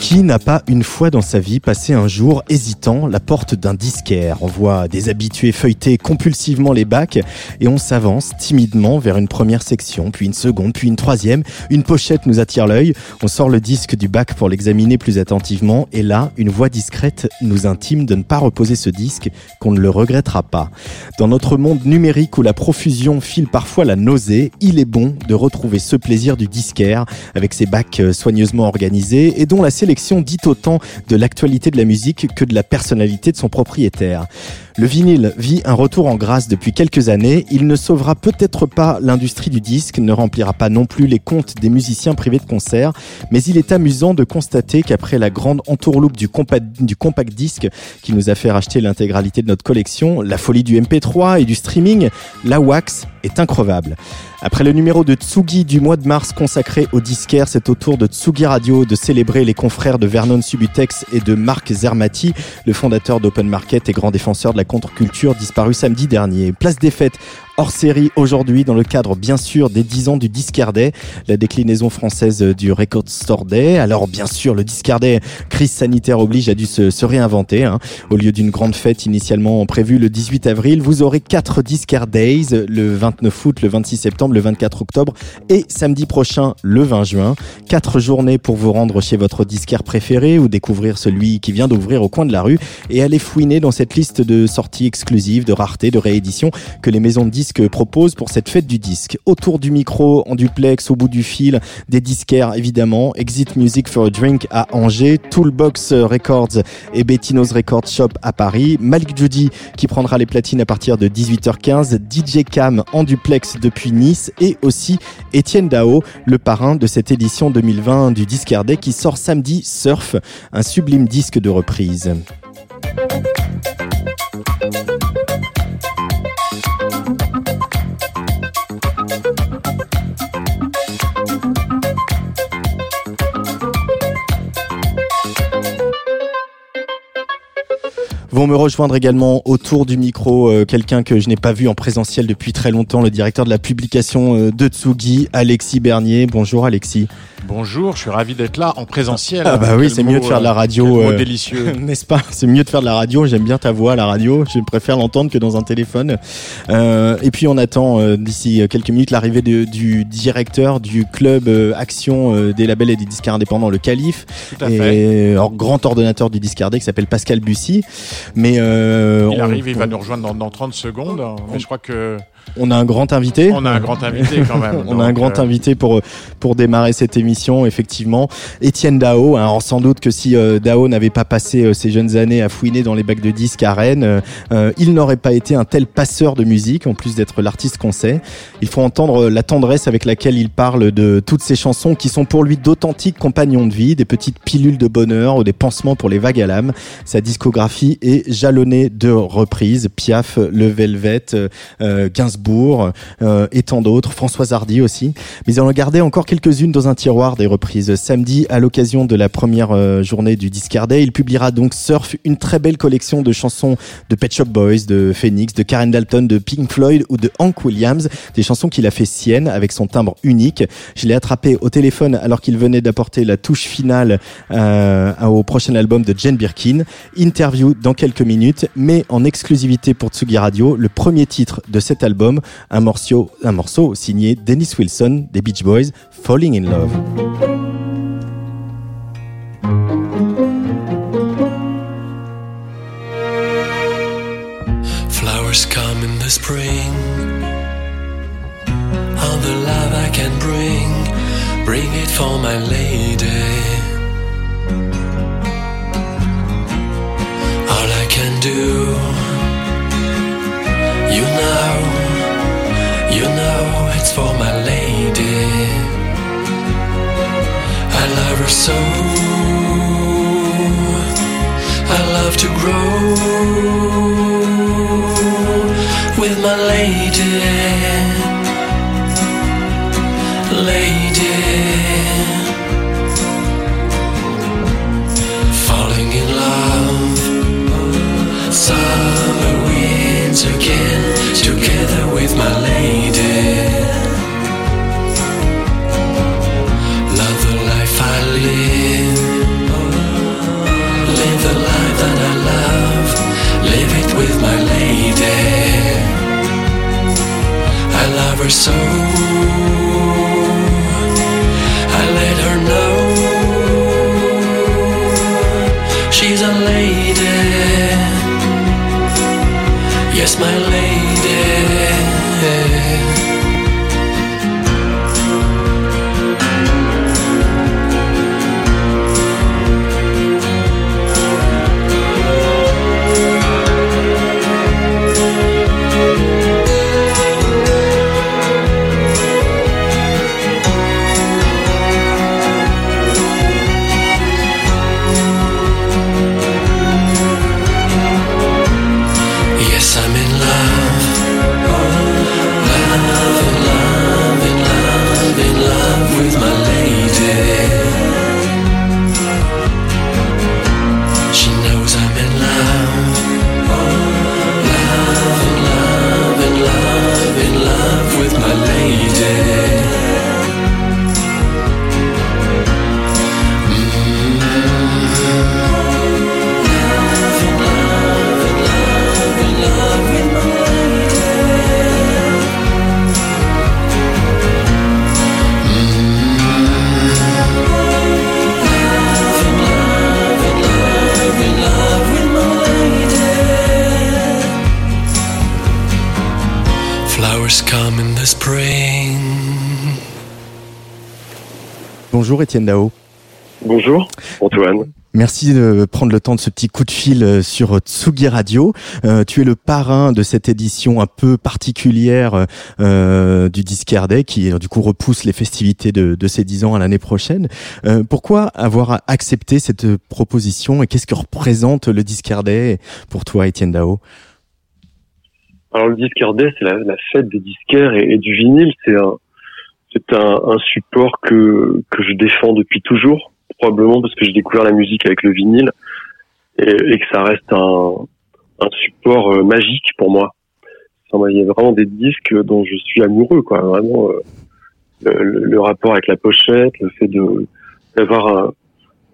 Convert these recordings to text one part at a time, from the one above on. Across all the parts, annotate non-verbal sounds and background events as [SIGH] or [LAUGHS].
Qui n'a pas une fois dans sa vie passé un jour hésitant la porte d'un disquaire? On voit des habitués feuilleter compulsivement les bacs et on s'avance timidement vers une première section, puis une seconde, puis une troisième. Une pochette nous attire l'œil, on sort le disque du bac pour l'examiner plus attentivement et là, une voix discrète nous intime de ne pas reposer ce disque, qu'on ne le regrettera pas. Dans notre monde numérique où la profusion file parfois la nausée, il est bon de retrouver ce plaisir du disquaire avec ses bacs soigneusement organisés et dont la sélection dit autant de l'actualité de la musique que de la personnalité de son propriétaire. Le vinyle vit un retour en grâce depuis quelques années. Il ne sauvera peut-être pas l'industrie du disque, ne remplira pas non plus les comptes des musiciens privés de concert, mais il est amusant de constater qu'après la grande entourloupe du compact, du disque qui nous a fait racheter l'intégralité de notre collection, la folie du MP3 et du streaming, la wax est increvable. Après le numéro de Tsugi du mois de mars consacré au disquaire, c'est au tour de Tsugi Radio de célébrer les confrères de Vernon Subutex et de Marc Zermati, le fondateur d'Open Market et grand défenseur de la contre-culture disparu samedi dernier. Place des fêtes hors série aujourd'hui dans le cadre bien sûr des 10 ans du Discardet, la déclinaison française du Record Store Day. Alors bien sûr le Discardet, crise sanitaire oblige, a dû se, se réinventer. Hein. Au lieu d'une grande fête initialement prévue le 18 avril, vous aurez 4 Discard Days, le 29 août, le 26 septembre, le 24 octobre et samedi prochain le 20 juin. Quatre journées pour vous rendre chez votre disquaire préféré ou découvrir celui qui vient d'ouvrir au coin de la rue et aller fouiner dans cette liste de sorties exclusives, de raretés, de rééditions que les maisons de disques propose pour cette fête du disque. Autour du micro, en duplex, au bout du fil, des disquaires évidemment, Exit Music for a Drink à Angers, Toolbox Records et Bettino's Record Shop à Paris, Malik Judy qui prendra les platines à partir de 18h15, DJ Cam en duplex depuis Nice et aussi Étienne Dao, le parrain de cette édition 2020 du Discardet qui sort samedi Surf, un sublime disque de reprise. Vont me rejoindre également autour du micro euh, quelqu'un que je n'ai pas vu en présentiel depuis très longtemps, le directeur de la publication euh, de Tsugi, Alexis Bernier. Bonjour Alexis. Bonjour, je suis ravi d'être là en présentiel. Ah bah oui, c'est mieux de faire de la radio. Euh, délicieux. [LAUGHS] N'est-ce pas? C'est mieux de faire de la radio. J'aime bien ta voix à la radio. Je préfère l'entendre que dans un téléphone. Euh, et puis on attend euh, d'ici quelques minutes l'arrivée du directeur du club Action des labels et des disques indépendants, le Calife. Et or, grand ordonnateur du discardé qui s'appelle Pascal Bussy. Mais il arrive, il va nous rejoindre dans, dans 30 secondes. Mais je crois que on a un grand invité. On a un grand invité quand même. [LAUGHS] on a un grand invité pour pour démarrer cette émission, effectivement. Étienne Dao. Hein, sans doute que si euh, Dao n'avait pas passé euh, ses jeunes années à fouiner dans les bacs de disques à Rennes, euh, il n'aurait pas été un tel passeur de musique, en plus d'être l'artiste qu'on sait. Il faut entendre la tendresse avec laquelle il parle de toutes ces chansons qui sont pour lui d'authentiques compagnons de vie, des petites pilules de bonheur ou des pansements pour les vagues à l'âme. Sa discographie est jalonnée de reprises. Piaf, Le Velvet, Gainsbourg et tant d'autres. Françoise Hardy aussi. Mais il en gardé encore quelques-unes dans un tiroir des reprises. Samedi, à l'occasion de la première euh, journée du Discardet, il publiera donc Surf, une très belle collection de chansons de Pet Shop Boys, de Phoenix, de Karen Dalton, de Pink Floyd ou de Hank Williams, des chansons qu'il a fait siennes avec son timbre unique. Je l'ai attrapé au téléphone alors qu'il venait d'apporter la touche finale euh, au prochain album de Jane Birkin. Interview dans quelques minutes, mais en exclusivité pour Tsugi Radio, le premier titre de cet album, un morceau, signé Dennis Wilson des Beach Boys, Falling in Love. Flowers come in the spring. All the love I can bring, bring it for my lady. All I can do love her so. I love to grow with my lady. Lady. Falling in love. Summer winds again. Together with my lady. I so. I let her know. She's a lady. Yes, my lady. Bonjour Étienne Dao. Bonjour, Antoine. Merci de prendre le temps de ce petit coup de fil euh, sur Tsugi Radio. Euh, tu es le parrain de cette édition un peu particulière euh, du Disquaire Day qui du coup repousse les festivités de, de ces 10 ans à l'année prochaine. Euh, pourquoi avoir accepté cette proposition et qu'est-ce que représente le Disquaire Day pour toi Étienne Dao? Alors le Disquaire Day, c'est la, la fête des disquaires et, et du vinyle. C'est un, c'est un, un support que que je défends depuis toujours, probablement parce que j'ai découvert la musique avec le vinyle et, et que ça reste un, un support euh, magique pour moi. Il y a vraiment des disques dont je suis amoureux, quoi. Vraiment, euh, le, le- le rapport avec la pochette, le fait de d'avoir un-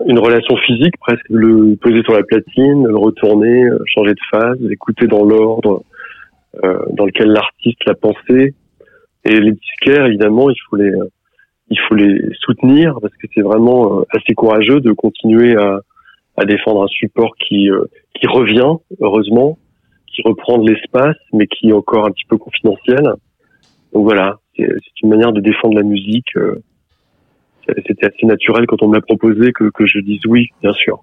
une relation physique, presque le poser sur la platine, le retourner, euh, changer de phase, l'écouter dans l'ordre euh, dans lequel l'artiste l'a pensé. Et les disquaires, évidemment, il faut les il faut les soutenir parce que c'est vraiment euh, assez courageux de continuer à, à défendre un support qui euh, qui revient heureusement, qui reprend de l'espace, mais qui est encore un petit peu confidentiel. Donc voilà, c'est une manière de défendre la musique. euh, C'était assez naturel quand on me l'a proposé que, que je dise oui, bien sûr.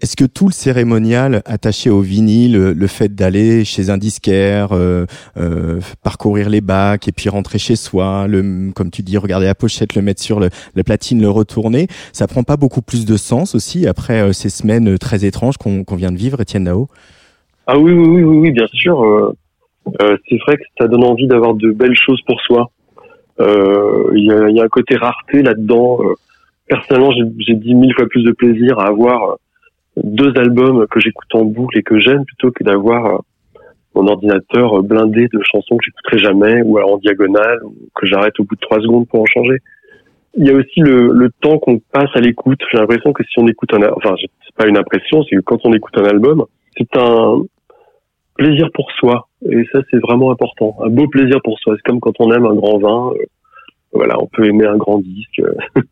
Est-ce que tout le cérémonial attaché au vinyle, le, fait d'aller chez un disquaire, euh, euh, parcourir les bacs et puis rentrer chez soi, le, comme tu dis, regarder la pochette, le mettre sur le, la platine, le retourner, ça prend pas beaucoup plus de sens aussi après euh, ces semaines très étranges qu'on vient de vivre, Étienne Dao? Ah oui, oui, oui, oui, bien sûr. euh, euh, c'est vrai que ça donne envie d'avoir de belles choses pour soi. Euh, Il y, a, y a un côté rareté là-dedans. euh. personnellement, j'ai dix mille fois plus de plaisir à avoir euh, deux albums que j'écoute en boucle et que j'aime plutôt que d'avoir euh, mon ordinateur euh, blindé de chansons que j'écouterai jamais ou alors en diagonale ou que j'arrête au bout de trois secondes pour en changer. Il y a aussi le, le temps qu'on passe à l'écoute. J'ai l'impression que si on écoute un, enfin, c'est pas une impression, c'est que quand on écoute un album, c'est un plaisir pour soi. Et ça, c'est vraiment important. Un beau plaisir pour soi. C'est comme quand on aime un grand vin. euh, voilà, on peut aimer un grand disque. [LAUGHS]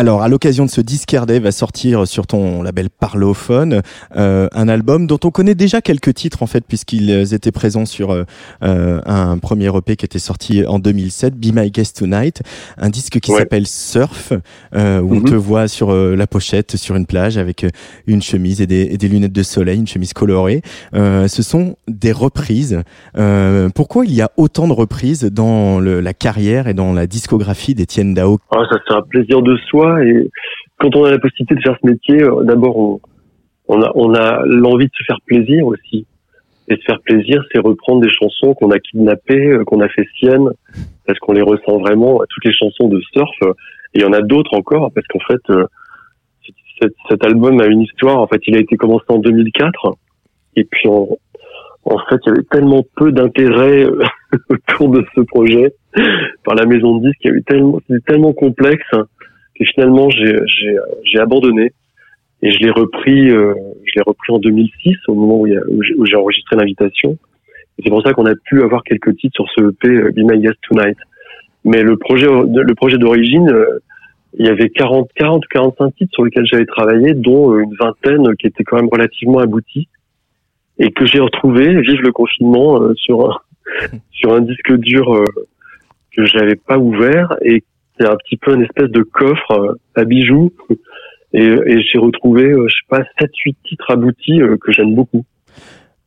Alors, à l'occasion de ce Disquaire Day, va sortir sur ton label Parlophone euh, un album dont on connaît déjà quelques titres en fait, puisqu'ils étaient présents sur euh, euh, un premier EP qui était sorti en 2007, Be My Guest Tonight, un disque qui Ouais. s'appelle Surf, euh, où on Mhm. te voit sur euh, la pochette, sur une plage avec euh, une chemise et des, et des lunettes de soleil, une chemise colorée. Euh, ce sont des reprises. Euh, pourquoi il y a autant de reprises dans le- la carrière et dans la discographie d'Étienne Dao? Ah, ça c'est un plaisir de soi Et quand on a la possibilité de faire ce métier, euh, d'abord on, on a, on a l'envie de se faire plaisir aussi. Et se faire plaisir, c'est reprendre des chansons qu'on a kidnappées, euh, qu'on a fait siennes, parce qu'on les ressent vraiment. Toutes les chansons de surf, et il y en a d'autres encore, parce qu'en fait, cet, cet, album a une histoire. En fait, il a été commencé en 2004, et puis en, en fait, il y avait tellement peu d'intérêt [LAUGHS] autour de ce projet par la maison de disques, il y a tellement, c'était tellement complexe que finalement j'ai, abandonné et je l'ai repris, euh, je l'ai repris en 2006 au moment où, où j'ai enregistré l'invitation. Et c'est pour ça qu'on a pu avoir quelques titres sur ce EP euh, Be My Guest Tonight. Mais le projet, le projet d'origine, euh, il y avait 40, 40 ou 45 titres sur lesquels j'avais travaillé, dont une vingtaine qui étaient quand même relativement aboutis et que j'ai retrouvé, vive le confinement, sur un, [LAUGHS] sur un disque dur que j'avais pas ouvert et c'est un petit peu une espèce de coffre à bijoux et, et j'ai retrouvé, euh, je sais pas, 7-8 titres aboutis euh, que j'aime beaucoup.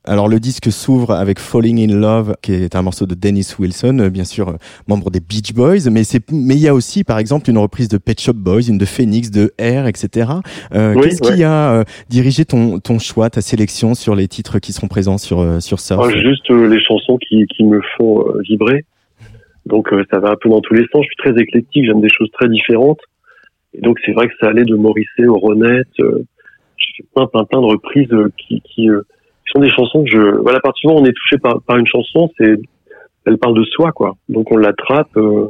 Alors le disque s'ouvre avec Falling in Love, qui est un morceau de Dennis Wilson, euh, bien sûr membre des Beach Boys, mais c'est mais il y a aussi par exemple une reprise de Pet Shop Boys, une de Phoenix, de Air, etc. Euh, Qu'est-ce qui a dirigé ton ton choix, ta sélection sur les titres qui seront présents sur sur ça oh, Juste les chansons qui qui me font vibrer. Donc ça va un peu dans tous les sens. Je suis très éclectique, j'aime des choses très différentes. Et donc c'est vrai que ça allait de Morisset au Renette. Euh, j'ai fait plein, plein, plein de reprises euh, qui, qui, euh, sont des chansons que je. Voilà, à partir du moment où on est touché par, par une chanson, c'est, elle parle de soi, quoi. Donc on l'attrape. Euh,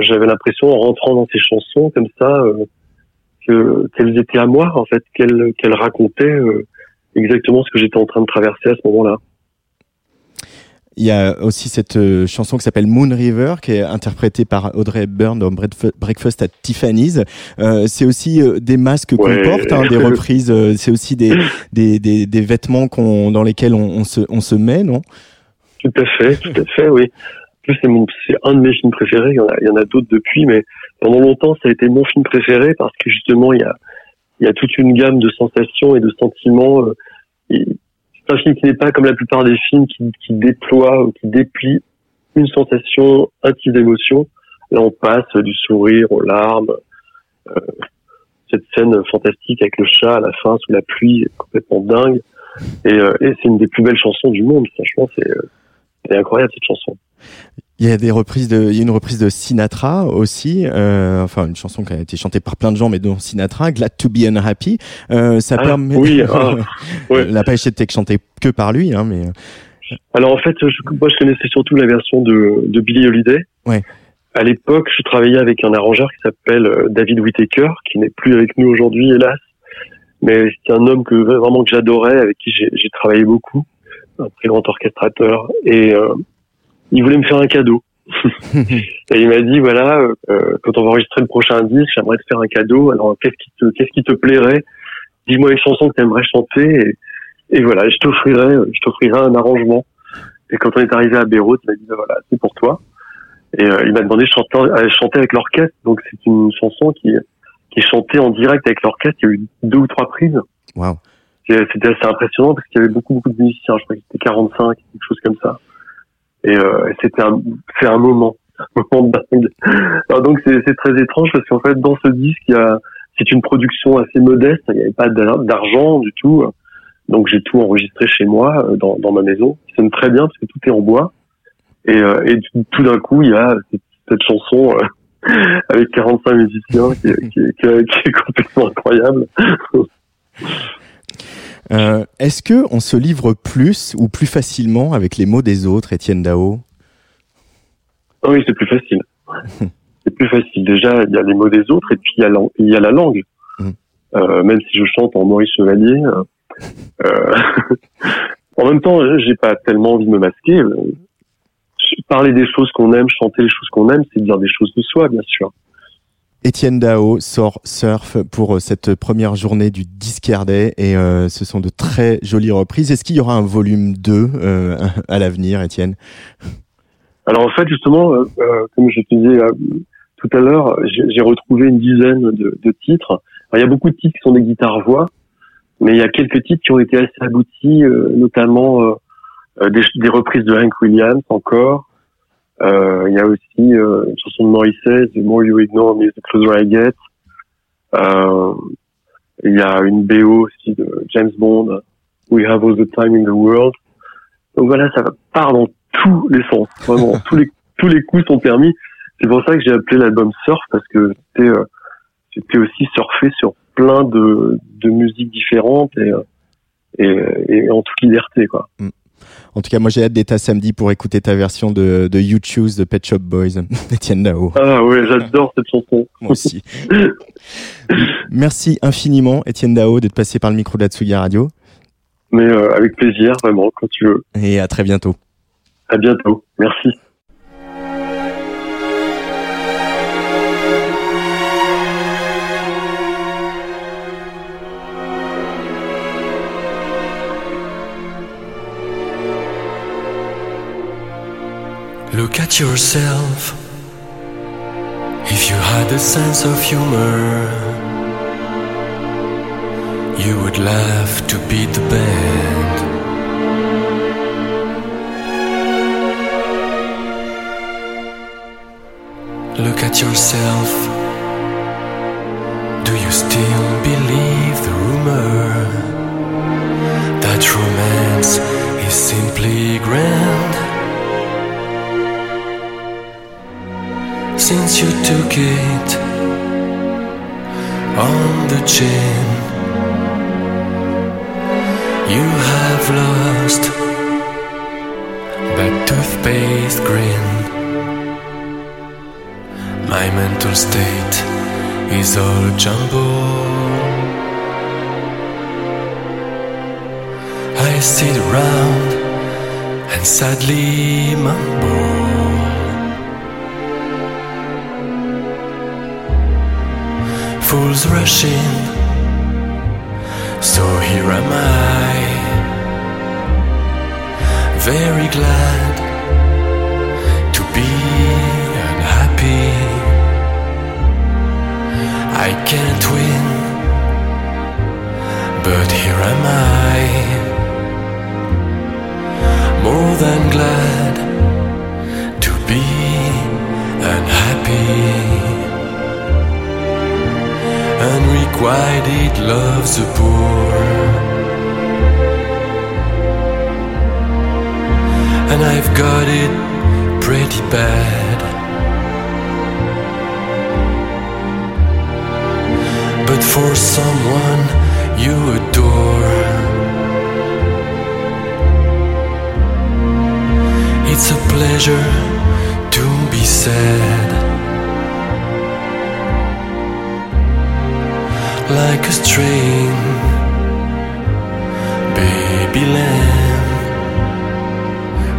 j'avais l'impression en rentrant dans ces chansons comme ça que qu'elles étaient à moi, en fait, qu'elles qu'elles racontaient exactement ce que j'étais en train de traverser à ce moment-là. Il y a aussi cette euh, chanson qui s'appelle Moon River, qui est interprétée par Audrey Hepburn dans Breakfast at Tiffany's. Euh, c'est aussi euh, des masques qu'on porte, hein, des reprises. Euh, c'est aussi des, des, des, des vêtements qu'on, dans lesquels on, on, se, on se met, non? Tout à fait, tout à fait, oui. plus, c'est, mon, c'est un de mes films préférés. Il y en a, il y en a d'autres depuis, mais pendant longtemps, ça a été mon film préféré parce que justement, il y a, il y a toute une gamme de sensations et de sentiments. Et, c'est un film qui n'est pas comme la plupart des films qui, qui déploie ou qui déplie une sensation, un type d'émotion. Là, on passe du sourire aux larmes. Euh, cette scène fantastique avec le chat à la fin sous la pluie complètement dingue. Et, euh, et c'est une des plus belles chansons du monde. Franchement, c'est euh, incroyable cette chanson. Il y a des reprises de, il y a une reprise de Sinatra aussi, euh, enfin une chanson qui a été chantée par plein de gens, mais dont Sinatra, Glad to be unhappy. Euh, ça ah, permet. Oui. [LAUGHS] Ah, ouais. La pêche était chantée que par lui, hein, mais. Euh. Alors en fait, je, moi je connaissais surtout la version de, de Billy Holiday. Ouais. À l'époque, je travaillais avec un arrangeur qui s'appelle euh, David Whittaker, qui n'est plus avec nous aujourd'hui, hélas. Mais c'est un homme que vraiment que j'adorais, avec qui j'ai travaillé beaucoup, un très grand orchestrateur. Et euh, il voulait me faire un cadeau. [LAUGHS] et il m'a dit voilà, euh, quand on va enregistrer le prochain disque, j'aimerais te faire un cadeau. Alors qu'est-ce qui te qu'est-ce qui te plairait? Dis-moi une chanson que tu aimerais chanter et, et voilà, je t'offrirai je t'offrirai un arrangement. Et quand on est arrivé à Beyrouth, il m'a dit ben voilà, c'est pour toi. Et euh, il m'a demandé de chanter, avec l'orchestre. Donc c'est une chanson qui qui est chantée en direct avec l'orchestre. Il y a eu deux ou trois prises. Wow. C'était assez impressionnant parce qu'il y avait beaucoup beaucoup de musiciens. Je crois que c'était 45, quelque chose comme ça. Et euh, c'était un, c'est un moment, un moment dingue. Alors donc c'est, c'est très étrange parce qu'en fait dans ce disque, il y a, c'est une production assez modeste. Il n'y avait pas d'argent du tout. Donc j'ai tout enregistré chez moi, euh, dans, dans ma maison. Ça sonne très bien parce que tout est en bois. Et, euh, et tout d'un coup, il y a cette, chanson euh, [LAUGHS] avec 45 musiciens qui, qui, qui, est complètement incroyable. [LAUGHS] Euh, Est-ce que on se livre plus ou plus facilement avec les mots des autres, Étienne Dao? Ah Oui, c'est plus facile. [LAUGHS] c'est plus facile. Déjà, il y a les mots des autres et puis il y a, la, il y a la langue. Mmh. Euh, même si je chante en Maurice Chevalier, euh, [LAUGHS] en même temps, j'ai pas tellement envie de me masquer. Parler des choses qu'on aime, chanter les choses qu'on aime, c'est dire des choses de soi, bien sûr. Étienne Dao sort Surf pour euh, cette première journée du Discard Day et euh, ce sont de très jolies reprises. Est-ce qu'il y aura un volume 2 euh, [LAUGHS] à l'avenir, Étienne? Alors en fait, justement, comme je te disais tout à l'heure, j'ai retrouvé une dizaine de, titres. Il y a beaucoup de titres qui sont des guitares-voix, mais il y a quelques titres qui ont été assez aboutis, notamment des, des, reprises de Hank Williams encore, Il y a aussi une chanson de Morrissey, The More You Ignore Me, The Closer I Get. Il y a une BO aussi de James Bond, We Have All the Time in the World. Donc voilà, ça part dans tous les sens. Vraiment, [LAUGHS] tous les tous les coups sont permis. C'est pour ça que j'ai appelé l'album Surf parce que c'était euh, c'était aussi surfer sur plein de de musiques différentes et et, et en toute liberté quoi. Mm. En tout cas, moi j'ai hâte d'être à samedi pour écouter ta version de, de You Choose de Pet Shop Boys, [LAUGHS] Etienne Dao. Ah ouais, j'adore cette chanson. moi aussi. [LAUGHS] Merci infiniment, Etienne Dao, d'être passé par le micro de la Tsuga Radio. Mais euh, avec plaisir, vraiment, quand tu veux. Et à très bientôt. À bientôt. Merci. Look at yourself. If you had a sense of humor, you would laugh to beat the band. Look at yourself. Do you still believe the rumor that romance is simply grand? Since you took it on the chin. You have lost that toothpaste grin. My mental state is all jumbled. I sit around and sadly mumble. Fools rushing. So here am I, very glad to be unhappy. I can't win, but here am I, more than glad to be unhappy unrequited loves the poor. And I've got it pretty bad. But for someone you adore, it's a pleasure to be sad. Like a string, baby lamb,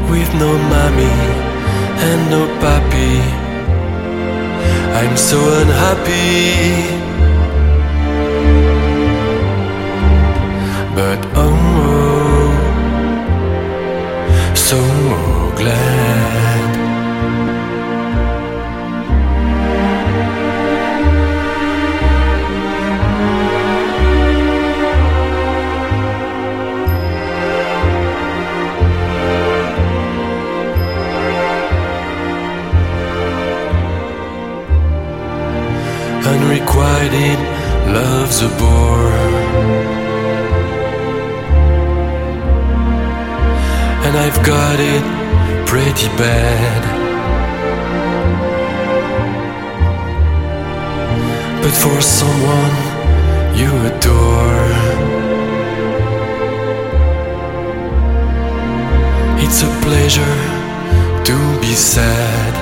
with no mommy and no papi. I'm so unhappy, but oh, oh so glad. Unrequited love's a bore. And I've got it pretty bad. But for someone you adore, it's a pleasure to be sad.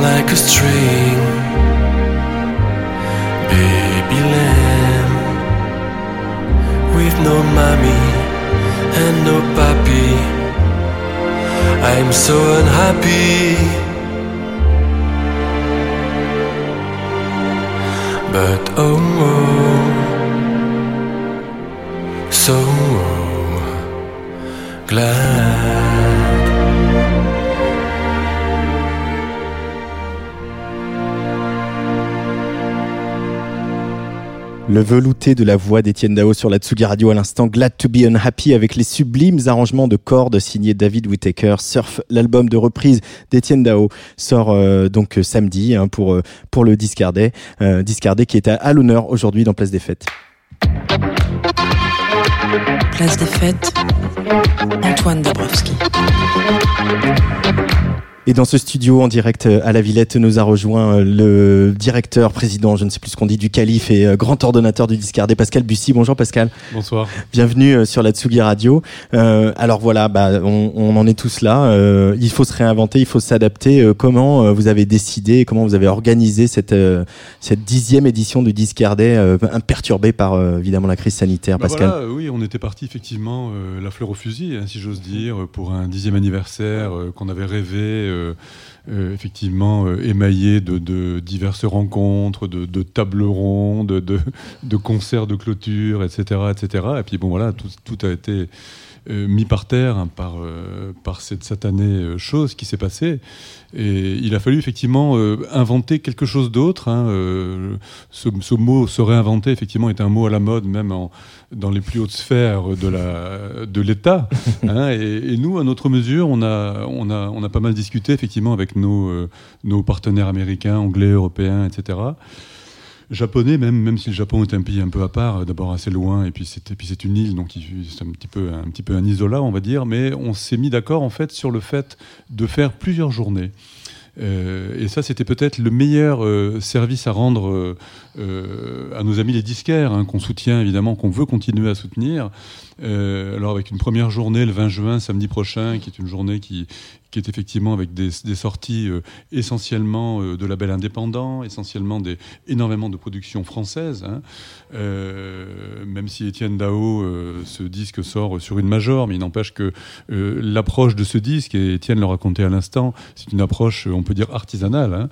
Like a string, baby lamb, with no mommy and no papi. I'm so unhappy, but oh, oh so oh, glad. Le velouté de la voix d'Étienne Dao sur la Tsugi Radio à l'instant. Glad to be unhappy avec les sublimes arrangements de cordes signés David Whittaker. Surf, l'album de reprise d'Étienne Dao, sort euh, donc samedi hein, pour, euh, pour le Discardet. Euh, Discardet qui est à, l'honneur aujourd'hui dans Place des Fêtes. Place des Fêtes, Antoine Dabrowski. Et dans ce studio en direct euh, à la Villette nous a rejoint euh, le directeur, président, je ne sais plus ce qu'on dit, du Calife et euh, grand ordonnateur du Discardé, Pascal Bussy. Bonjour Pascal. Bonsoir. Bienvenue sur la Tsugi Radio. Euh, alors voilà, bah, on, on, en est tous là. Euh, il faut se réinventer, il faut s'adapter. comment vous avez décidé, comment vous avez organisé cette, cette dixième édition du Discardé, imperturbée par évidemment la crise sanitaire, bah Pascal voilà, Oui, on était parti effectivement la fleur au fusil, hein, si j'ose dire, pour un dixième anniversaire qu'on avait rêvé euh, euh, effectivement euh, émaillé de, diverses rencontres, de, tables rondes, de, concerts de clôture, etc., etc. Et puis bon voilà, tout, a été mis par terre hein, par, par cette satanée chose qui s'est passée. Et il a fallu effectivement inventer quelque chose d'autre. Hein, ce, ce, mot se réinventer effectivement est un mot à la mode même en, dans les plus hautes sphères de la de l'État. [LAUGHS] Hein, et, nous, à notre mesure, on a on a on a pas mal discuté effectivement avec nos euh, nos partenaires américains, anglais, européens, etc. Japonais même, même si le Japon est un pays un peu à part, d'abord assez loin, et puis c'est une île, donc c'est un petit peu un petit peu un isolat, on va dire. Mais on s'est mis d'accord en fait sur le fait de faire plusieurs journées. Euh, et ça, c'était peut-être le meilleur euh, service à rendre euh, à nos amis les disquaires, hein, qu'on soutient évidemment, qu'on veut continuer à soutenir. alors avec une première journée le 20 juin, samedi prochain, qui est une journée qui, qui est effectivement avec des, sorties essentiellement de labels indépendants, essentiellement des, énormément de productions françaises. Hein. même si Étienne Dao, ce disque sort sur une major, mais il n'empêche que l'approche de ce disque, et Étienne le racontait à l'instant, c'est une approche, on peut dire artisanale. Hein.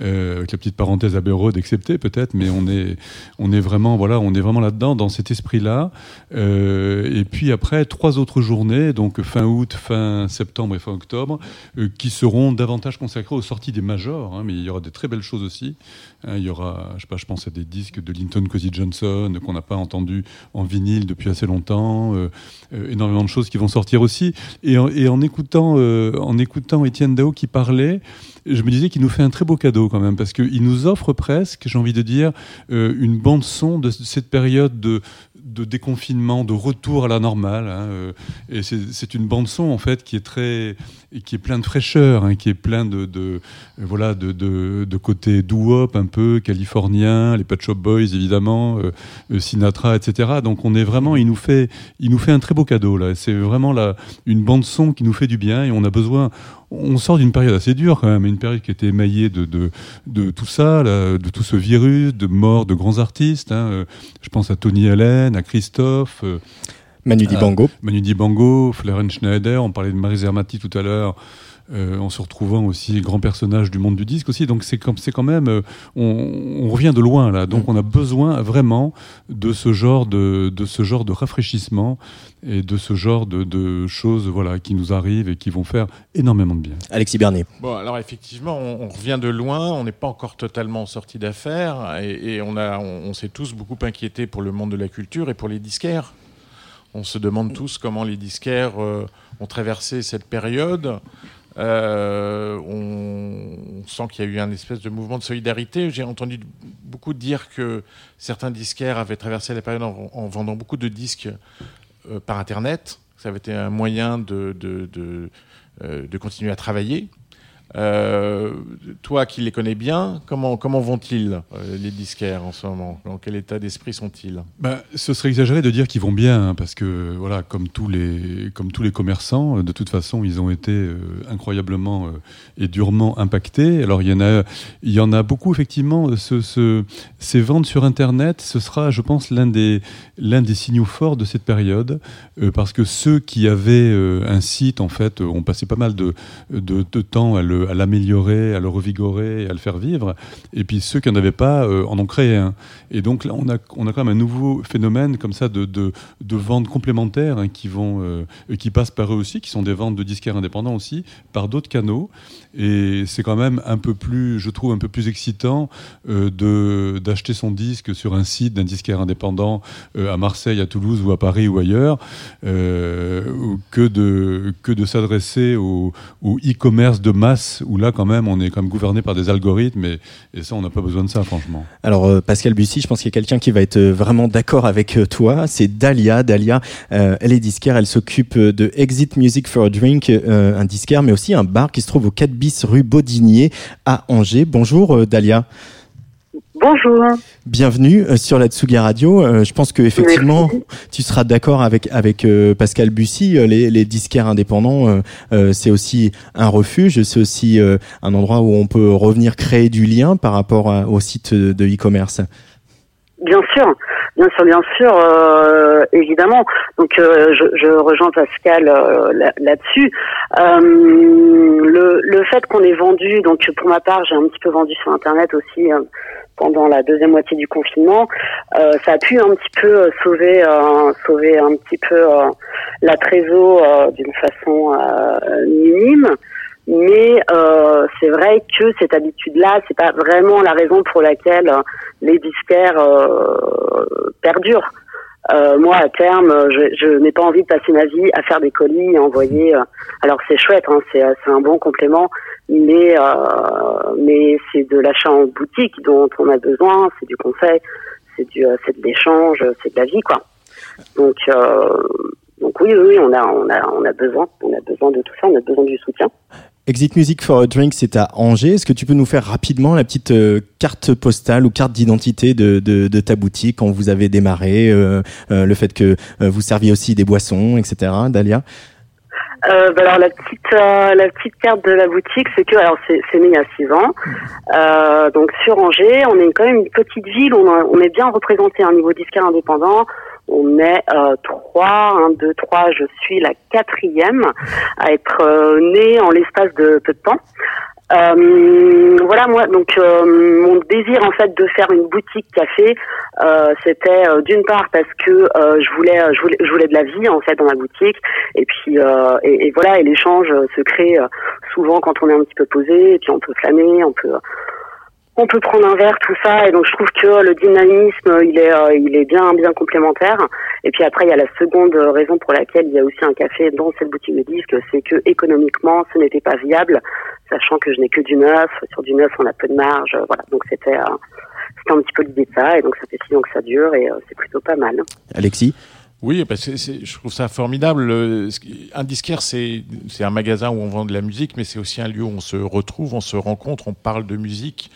Euh, avec la petite parenthèse à Béraud excepté peut-être, mais on est, on est vraiment, voilà, on est vraiment là-dedans, dans cet esprit-là. Euh, et puis après, trois autres journées, donc fin août, fin septembre et fin octobre, euh, qui seront davantage consacrées aux sorties des majors, hein, mais il y aura des très belles choses aussi. Hein, il y aura, je sais pas, je pense à des disques de Linton Cozy Johnson qu'on n'a pas entendu en vinyle depuis assez longtemps, énormément de choses qui vont sortir aussi. Et en, écoutant, en écoutant Étienne Dao qui parlait, je me disais qu'il nous fait un très beau cadeau quand même, parce qu'il nous offre presque, j'ai envie de dire, euh, une bande son de cette période de, de déconfinement, de retour à la normale. Hein, euh, et c'est une bande son en fait qui est très, qui est plein de fraîcheur, hein, qui est plein de, voilà, de, côté doo-wop un peu californien, les Pet Shop Boys évidemment, euh, euh, Sinatra, etc. Donc on est vraiment, il nous fait, il nous fait un très beau cadeau là. C'est vraiment la, une bande son qui nous fait du bien et on a besoin. On sort d'une période assez dure quand même, une période qui était émaillée de, de, de tout ça, de tout ce virus, de mort de grands artistes. Hein. Je pense à Tony Allen, à Christophe. Euh, Manu Dibango. Manu Dibango, Florence Schneider, on parlait de Marie Zermati tout à l'heure. Euh, en se retrouvant aussi grand personnage du monde du disque aussi. Donc c'est c'est quand même, euh, on, on, revient de loin là. Donc mm. on a besoin vraiment de ce genre de, de ce genre de rafraîchissement et de ce genre de, de, choses voilà qui nous arrivent et qui vont faire énormément de bien. Alexis Bernier. Bon alors effectivement on, revient de loin, on n'est pas encore totalement sorti d'affaires et, et, on a on, on s'est tous beaucoup inquiétés pour le monde de la culture et pour les disquaires. On se demande tous comment les disquaires euh, ont traversé cette période. Euh, on, sent qu'il y a eu un espèce de mouvement de solidarité. J'ai entendu beaucoup dire que certains disquaires avaient traversé la période en, vendant beaucoup de disques euh, par Internet. Ça avait été un moyen de, euh, de continuer à travailler. Euh, toi qui les connais bien, comment, comment vont-ils, euh, les disquaires, en ce moment? Dans quel état d'esprit sont-ils? Bah, Ce serait exagéré de dire qu'ils vont bien, hein, parce que, voilà, comme tous, les, comme tous les commerçants, de toute façon, ils ont été euh, incroyablement et durement impactés. Alors, il y en a, y en a beaucoup, effectivement. Ce, ce, ces ventes sur Internet, ce sera, je pense, l'un des, des signaux forts de cette période, parce que ceux qui avaient un site, en fait, ont passé pas mal de, de temps à le à l'améliorer, à le revigorer, à le faire vivre. Et puis ceux qui n'en avaient pas euh, en ont créé un. Et donc là, on a, quand même un nouveau phénomène comme ça de, de, ventes complémentaires hein, qui vont, euh, qui passent par eux aussi, qui sont des ventes de disquaires indépendants aussi, par d'autres canaux. Et c'est quand même un peu plus, je trouve, un peu plus excitant euh, d'acheter son disque sur un site d'un disquaire indépendant à Marseille, à Toulouse ou à Paris ou ailleurs, que de que de s'adresser au e-commerce de masse où là quand même on est comme gouverné par des algorithmes et, et ça on n'a pas besoin de ça franchement. Alors euh, Pascal Bussy, je pense qu'il y a quelqu'un qui va être euh, vraiment d'accord avec euh, toi. C'est Dalia. Dalia, elle est disquaire, elle s'occupe de Exit Music for a Drink, un disquaire, mais aussi un bar qui se trouve au 4 bis rue Baudinier à Angers. Bonjour Dalia. Bonjour. Bienvenue euh, sur la Tsuga Radio. Euh, je pense que effectivement, tu seras d'accord avec avec euh, Pascal Bussy. Les, les disquaires indépendants, c'est aussi un refuge. C'est aussi un endroit où on peut revenir créer du lien par rapport au site de e-commerce. Bien sûr, bien sûr, bien sûr, euh, évidemment. Donc, euh, je, je rejoins Pascal euh, là- là-dessus. Le, le fait qu'on ait vendu, donc pour ma part, j'ai un petit peu vendu sur Internet aussi pendant la deuxième moitié du confinement. Euh, ça a pu un petit peu euh, sauver, euh, sauver un petit peu euh, la trésor euh, d'une façon euh, minime. Mais c'est vrai que cette habitude-là, c'est pas vraiment la raison pour laquelle les disquaires perdurent. Euh, moi, à terme, je, je n'ai pas envie de passer ma vie à faire des colis et envoyer. euh, alors c'est chouette, hein, c'est un bon complément, mais euh, mais c'est de l'achat en boutique dont on a besoin, c'est du conseil, c'est du euh, c'est de l'échange, c'est de la vie, quoi. Donc euh, donc oui, oui, on a on a on a besoin, on a besoin de tout ça, on a besoin du soutien. Exit Music for a Drink, c'est à Angers. Est-ce que tu peux nous faire rapidement la petite carte postale ou carte d'identité de, de, ta boutique quand vous avez démarré, le fait que vous serviez aussi des boissons, etc. Dalia? Euh, bah alors la petite euh, la petite carte de la boutique, c'est que alors c'est c'est né il y a six ans. Euh, donc sur Angers, on est quand même une petite ville, on, on est bien représenté à un niveau disquaire indépendant. On est euh, trois, un, deux, trois. Je suis la quatrième à être euh, née en l'espace de peu de temps. Euh, voilà moi donc euh, mon désir en fait de faire une boutique café euh, c'était euh, d'une part parce que euh, je voulais je voulais je voulais de la vie en fait dans ma boutique. Et puis euh, et, et voilà et l'échange euh, se crée euh, souvent quand on est un petit peu posé. Et puis on peut flâner on peut on peut prendre un verre tout ça. Et donc je trouve que le dynamisme il est euh, il est bien bien complémentaire. Et puis après il y a la seconde raison pour laquelle il y a aussi un café dans cette boutique de disques c'est que économiquement ce n'était pas viable sachant que je n'ai que du neuf. Sur du neuf on a peu de marge voilà. Donc c'était euh, c'était un petit peu l'idée de ça et donc ça fait six ans que ça dure et euh, c'est plutôt pas mal Alexis Oui, bah, c'est- c'est- je trouve ça formidable. Un disquaire, c'est c'est un magasin où on vend de la musique, mais c'est aussi un lieu où on se retrouve, on se rencontre, on parle de musique.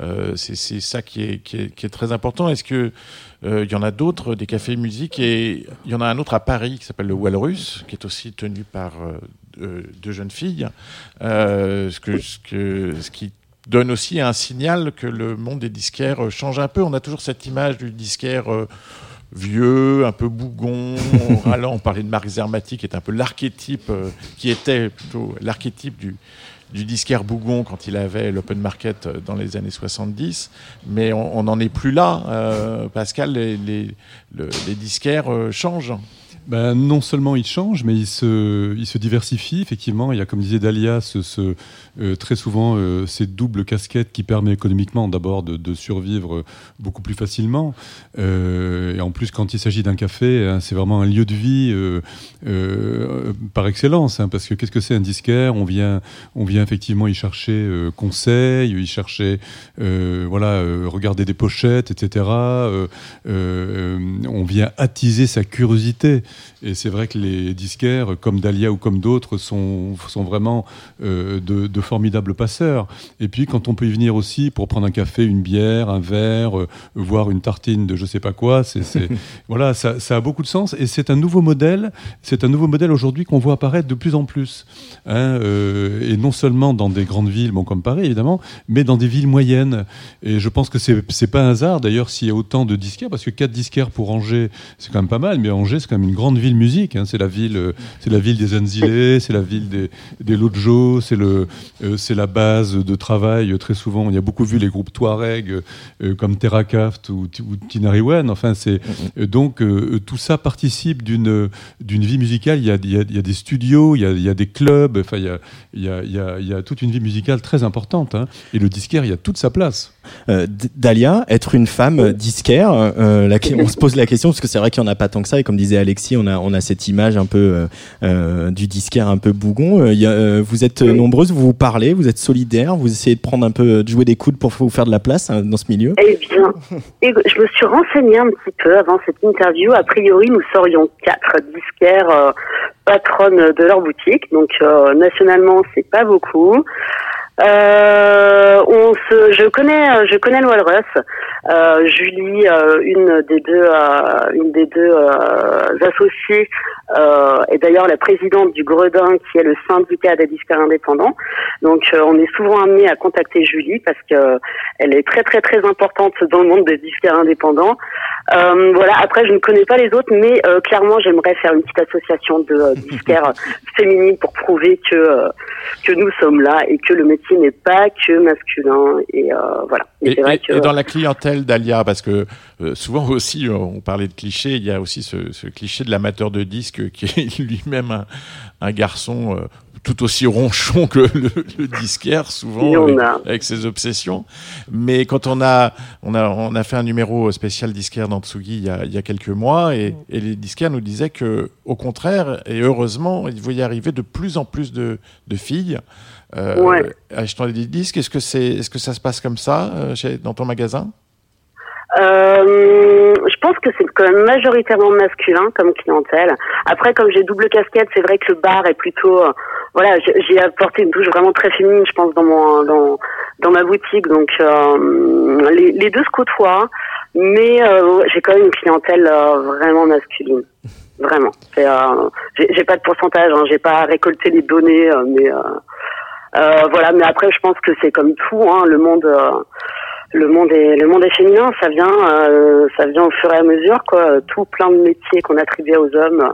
Euh, c'est c'est ça qui est, qui est, qui est très important. Est-ce que euh, il y en a d'autres, des cafés musique Et il y en a un autre à Paris qui s'appelle le Walrus, qui est aussi tenu par euh, deux, deux jeunes filles. Euh, ce, que, ce, que, ce qui donne aussi un signal que le monde des disquaires euh, change un peu. On a toujours cette image du disquaire euh, vieux, un peu bougon, [LAUGHS] râlant. On parlait de Marc Zermati, qui est un peu l'archétype, euh, qui était plutôt l'archétype du, du disquaire bougon quand il avait l'open market dans les années 70. Mais on n'en est plus là. Euh, Pascal, les, les, le- les disquaires euh, changent. Ben, non seulement il change, mais il se, il se diversifie. Effectivement, il y a, comme disait Dalia, ce, ce, euh, très souvent euh, cette double casquette qui permet économiquement d'abord de, survivre euh, beaucoup plus facilement. Euh, et en plus, quand il s'agit d'un café, hein, c'est vraiment un lieu de vie par excellence. hein, parce que qu'est-ce que c'est un disquaire? On vient, on vient effectivement y chercher euh, conseil, y chercher, voilà, regarder des pochettes, etc. On vient attiser sa curiosité. Et c'est vrai que les disquaires, comme Dahlia ou comme d'autres, sont, sont vraiment de, de formidables passeurs. Et puis, quand on peut y venir aussi pour prendre un café, une bière, un verre, euh, voir une tartine de je sais pas quoi, c'est, [LAUGHS] voilà, ça, ça a beaucoup de sens. Et c'est un nouveau modèle. C'est un nouveau modèle aujourd'hui qu'on voit apparaître de plus en plus. Hein, euh, et non seulement dans des grandes villes, bon, comme Paris évidemment, mais dans des villes moyennes. Et je pense que c'est, c'est pas un hasard d'ailleurs s'il y a autant de disquaires, parce que quatre disquaires pour Angers, c'est quand même pas mal, mais Angers, c'est quand même une grande ville musique. hein. C'est la ville, euh, c'est la ville des Anzilés, c'est la ville des, des Lodjo, c'est le, c'est la base de travail. euh, Très souvent, on y a beaucoup vu les groupes Touareg euh, euh, comme Terrakaft ou, ou Tinariwen. Enfin, c'est euh, donc euh, tout ça participe d'une d'une vie musicale. Il y a, il y a- il y a des studios, il y a, il y a des clubs. Enfin, il y a, il y a, il y a- il y a toute une vie musicale très importante. hein. Et le disquaire, il y a toute sa place. Euh, Dalia, être une femme euh, disquaire, euh, la on se pose la question parce que c'est vrai qu'il n'y en a pas tant que ça et comme disait Alexis, on a on a cette image un peu euh, euh, du disquaire un peu bougon. Euh, il y a, euh, vous êtes euh, nombreuses, vous vous parlez, vous êtes solidaires, vous essayez de prendre un peu, de jouer des coudes pour vous faire de la place hein, dans ce milieu? Eh bien, [LAUGHS] je me suis renseignée un petit peu avant cette interview. A priori, nous serions quatre disquaires euh, patronnes de leur boutique. Donc, euh, nationalement, c'est pas beaucoup. Euh, on se, je connais, euh, je connais le Walrus. Euh, Julie, euh, une des deux, euh, une des deux euh, associées, euh, est d'ailleurs la présidente du Gredin, qui est le syndicat des disquaires indépendants. Donc, euh, on est souvent amené à contacter Julie parce que elle est très très très importante dans le monde des disquaires indépendants. Euh, voilà. Après, je ne connais pas les autres, mais euh, clairement, j'aimerais faire une petite association de euh, [LAUGHS] disquaires féminines pour prouver que euh, que nous sommes là et que le métier n'est pas que masculin. Et euh, voilà. Et Et, c'est vrai et- que et dans la clientèle d'Alia, parce que euh, souvent [LAUGHS] aussi, euh, on parlait de clichés, il y a aussi ce, ce cliché de l'amateur de disques qui est [LAUGHS] lui-même un, un garçon euh, tout aussi ronchon que le, le disquaire, souvent, avec, ses obsessions. Mais quand on a, on a, on a fait un numéro spécial disquaire dans Tsugi il y a, il y a quelques mois, et, et les disquaires nous disaient que, au contraire, et heureusement, il y arriver de plus en plus de, de filles. euh, Ouais. achetant des disques, est-ce que c'est, est-ce que ça se passe comme ça chez- dans ton magasin? Euh, je pense que c'est quand même majoritairement masculin comme clientèle. Après, comme j'ai double casquette, c'est vrai que le bar est plutôt, euh, voilà, j'ai- apporté une touche vraiment très féminine, je pense, dans mon dans dans ma boutique. Donc euh, les, deux se côtoient, mais euh, j'ai quand même une clientèle vraiment masculine. Vraiment. J'ai pas de pourcentage, hein, j'ai pas récolté les données, mais voilà. Mais après, je pense que c'est comme tout, hein, le monde. Le monde est le monde est féminin, ça vient euh, ça vient au fur et à mesure quoi. Tout plein de métiers qu'on attribuait aux hommes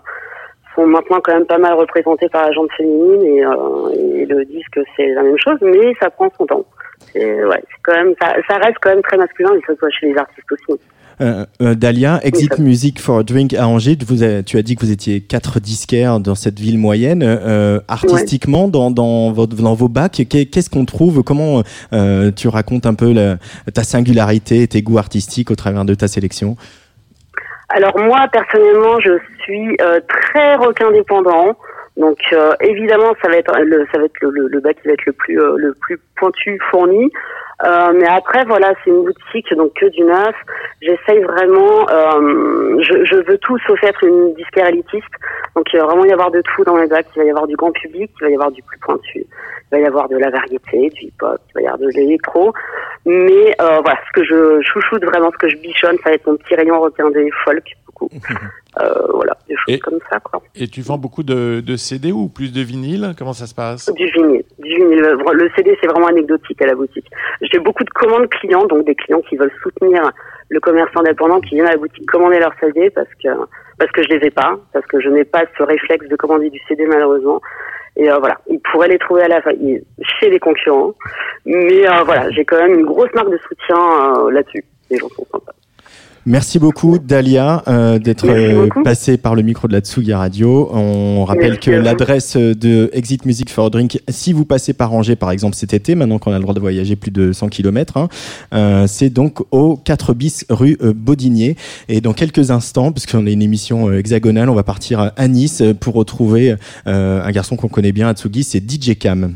sont maintenant quand même pas mal représentés par la gente féminine et, euh, et le disque c'est la même chose, mais ça prend son temps. C'est ouais, c'est quand même ça, ça reste quand même très masculin et ça se voit chez les artistes aussi. Euh, euh, Dalia, Exit Music for a Drink à Angers, tu as dit que vous étiez quatre disquaires dans cette ville moyenne. Euh, artistiquement, dans, vos bacs, qu'est- qu'est-ce qu'on trouve? Comment tu racontes un peu ta singularité tes goûts artistiques au travers de ta sélection? Alors moi personnellement, je suis très rock indépendant. Donc évidemment, ça va être le bac qui va être le plus pointu fourni. Euh, mais après voilà, c'est une boutique donc que du neuf. J'essaye vraiment, euh, je, je veux tout sauf être une disquaire élitiste. Donc il va vraiment y avoir de tout dans mes bacs. Il va y avoir du grand public, il va y avoir du plus pointu, il va y avoir de la variété, du hip-hop, il va y avoir de l'électro. Mais euh, voilà, ce que je chouchoute vraiment, ce que je bichonne, ça va être mon petit rayon requin des folk beaucoup. [LAUGHS] Euh, voilà, des choses Et- comme ça quoi. Et tu vends beaucoup de, de CD ou plus de vinyle? Comment ça se passe? Du vinyle. Du vinyle. Le CD, c'est vraiment anecdotique à la boutique. J'ai beaucoup de commandes clients, donc des clients qui veulent soutenir le commerce indépendant, qui viennent à la boutique commander leur CD parce que parce que je les ai pas, parce que je n'ai pas ce réflexe de commander du CD malheureusement. Et euh, voilà, ils pourraient les trouver à la chez les concurrents, mais euh, voilà, j'ai quand même une grosse marque de soutien euh, là-dessus. Les gens sont sympas. Merci beaucoup Dalia euh, d'être euh, passée par le micro de la Tsugi Radio. On rappelle Merci que l'adresse de Exit Music for a Drink, si vous passez par Angers par exemple cet été, maintenant qu'on a le droit de voyager plus de 100 km, hein, euh, c'est donc au 4 bis rue euh, Baudinier. Et dans quelques instants, parce qu'on est une émission euh, hexagonale, on va partir à Nice pour retrouver euh, un garçon qu'on connaît bien à Tsugi, c'est DJ Cam.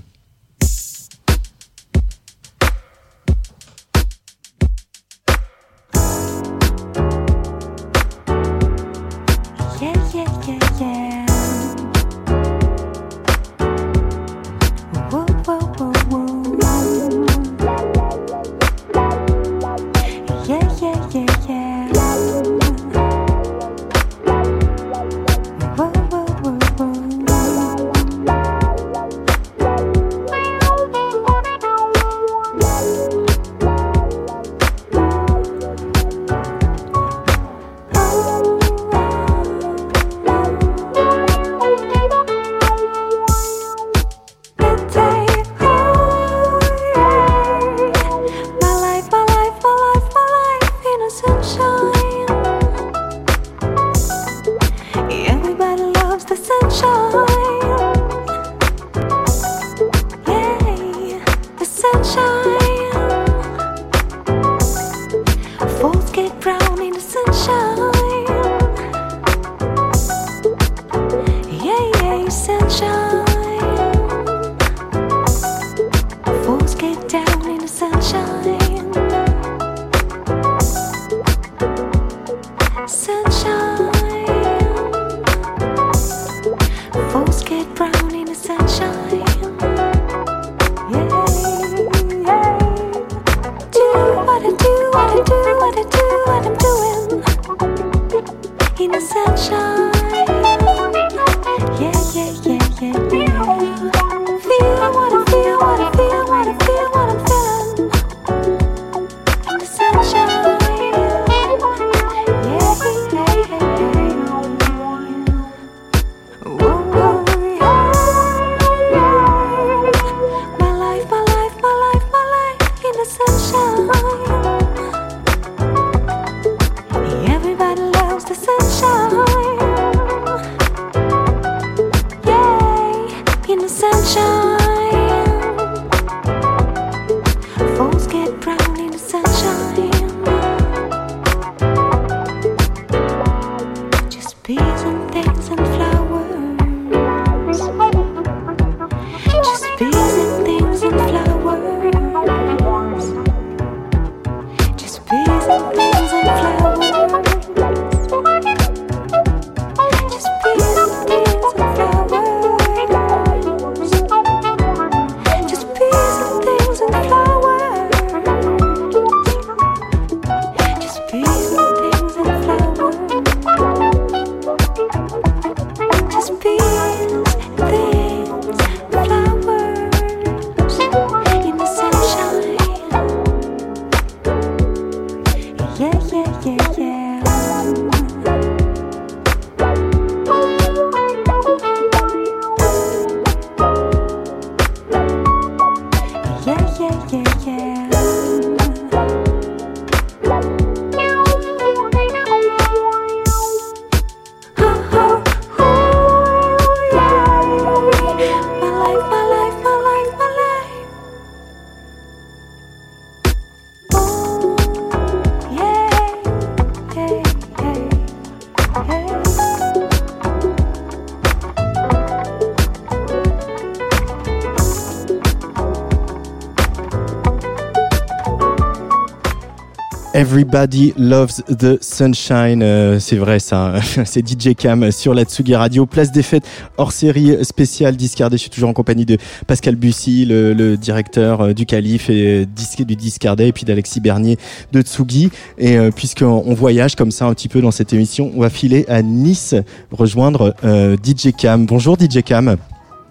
Everybody loves the sunshine. Euh, c'est vrai ça. [LAUGHS] c'est DJ Cam sur la Tsugi Radio. Place des fêtes hors série spéciale Discardé. Je suis toujours en compagnie de Pascal Bussy, le, le directeur euh, du Calife et disque du Discardé, et puis d'Alexis Bernier de Tsugi. Et euh, puisqu'on on voyage comme ça un petit peu dans cette émission, on va filer à Nice rejoindre euh, DJ Cam. Bonjour DJ Cam.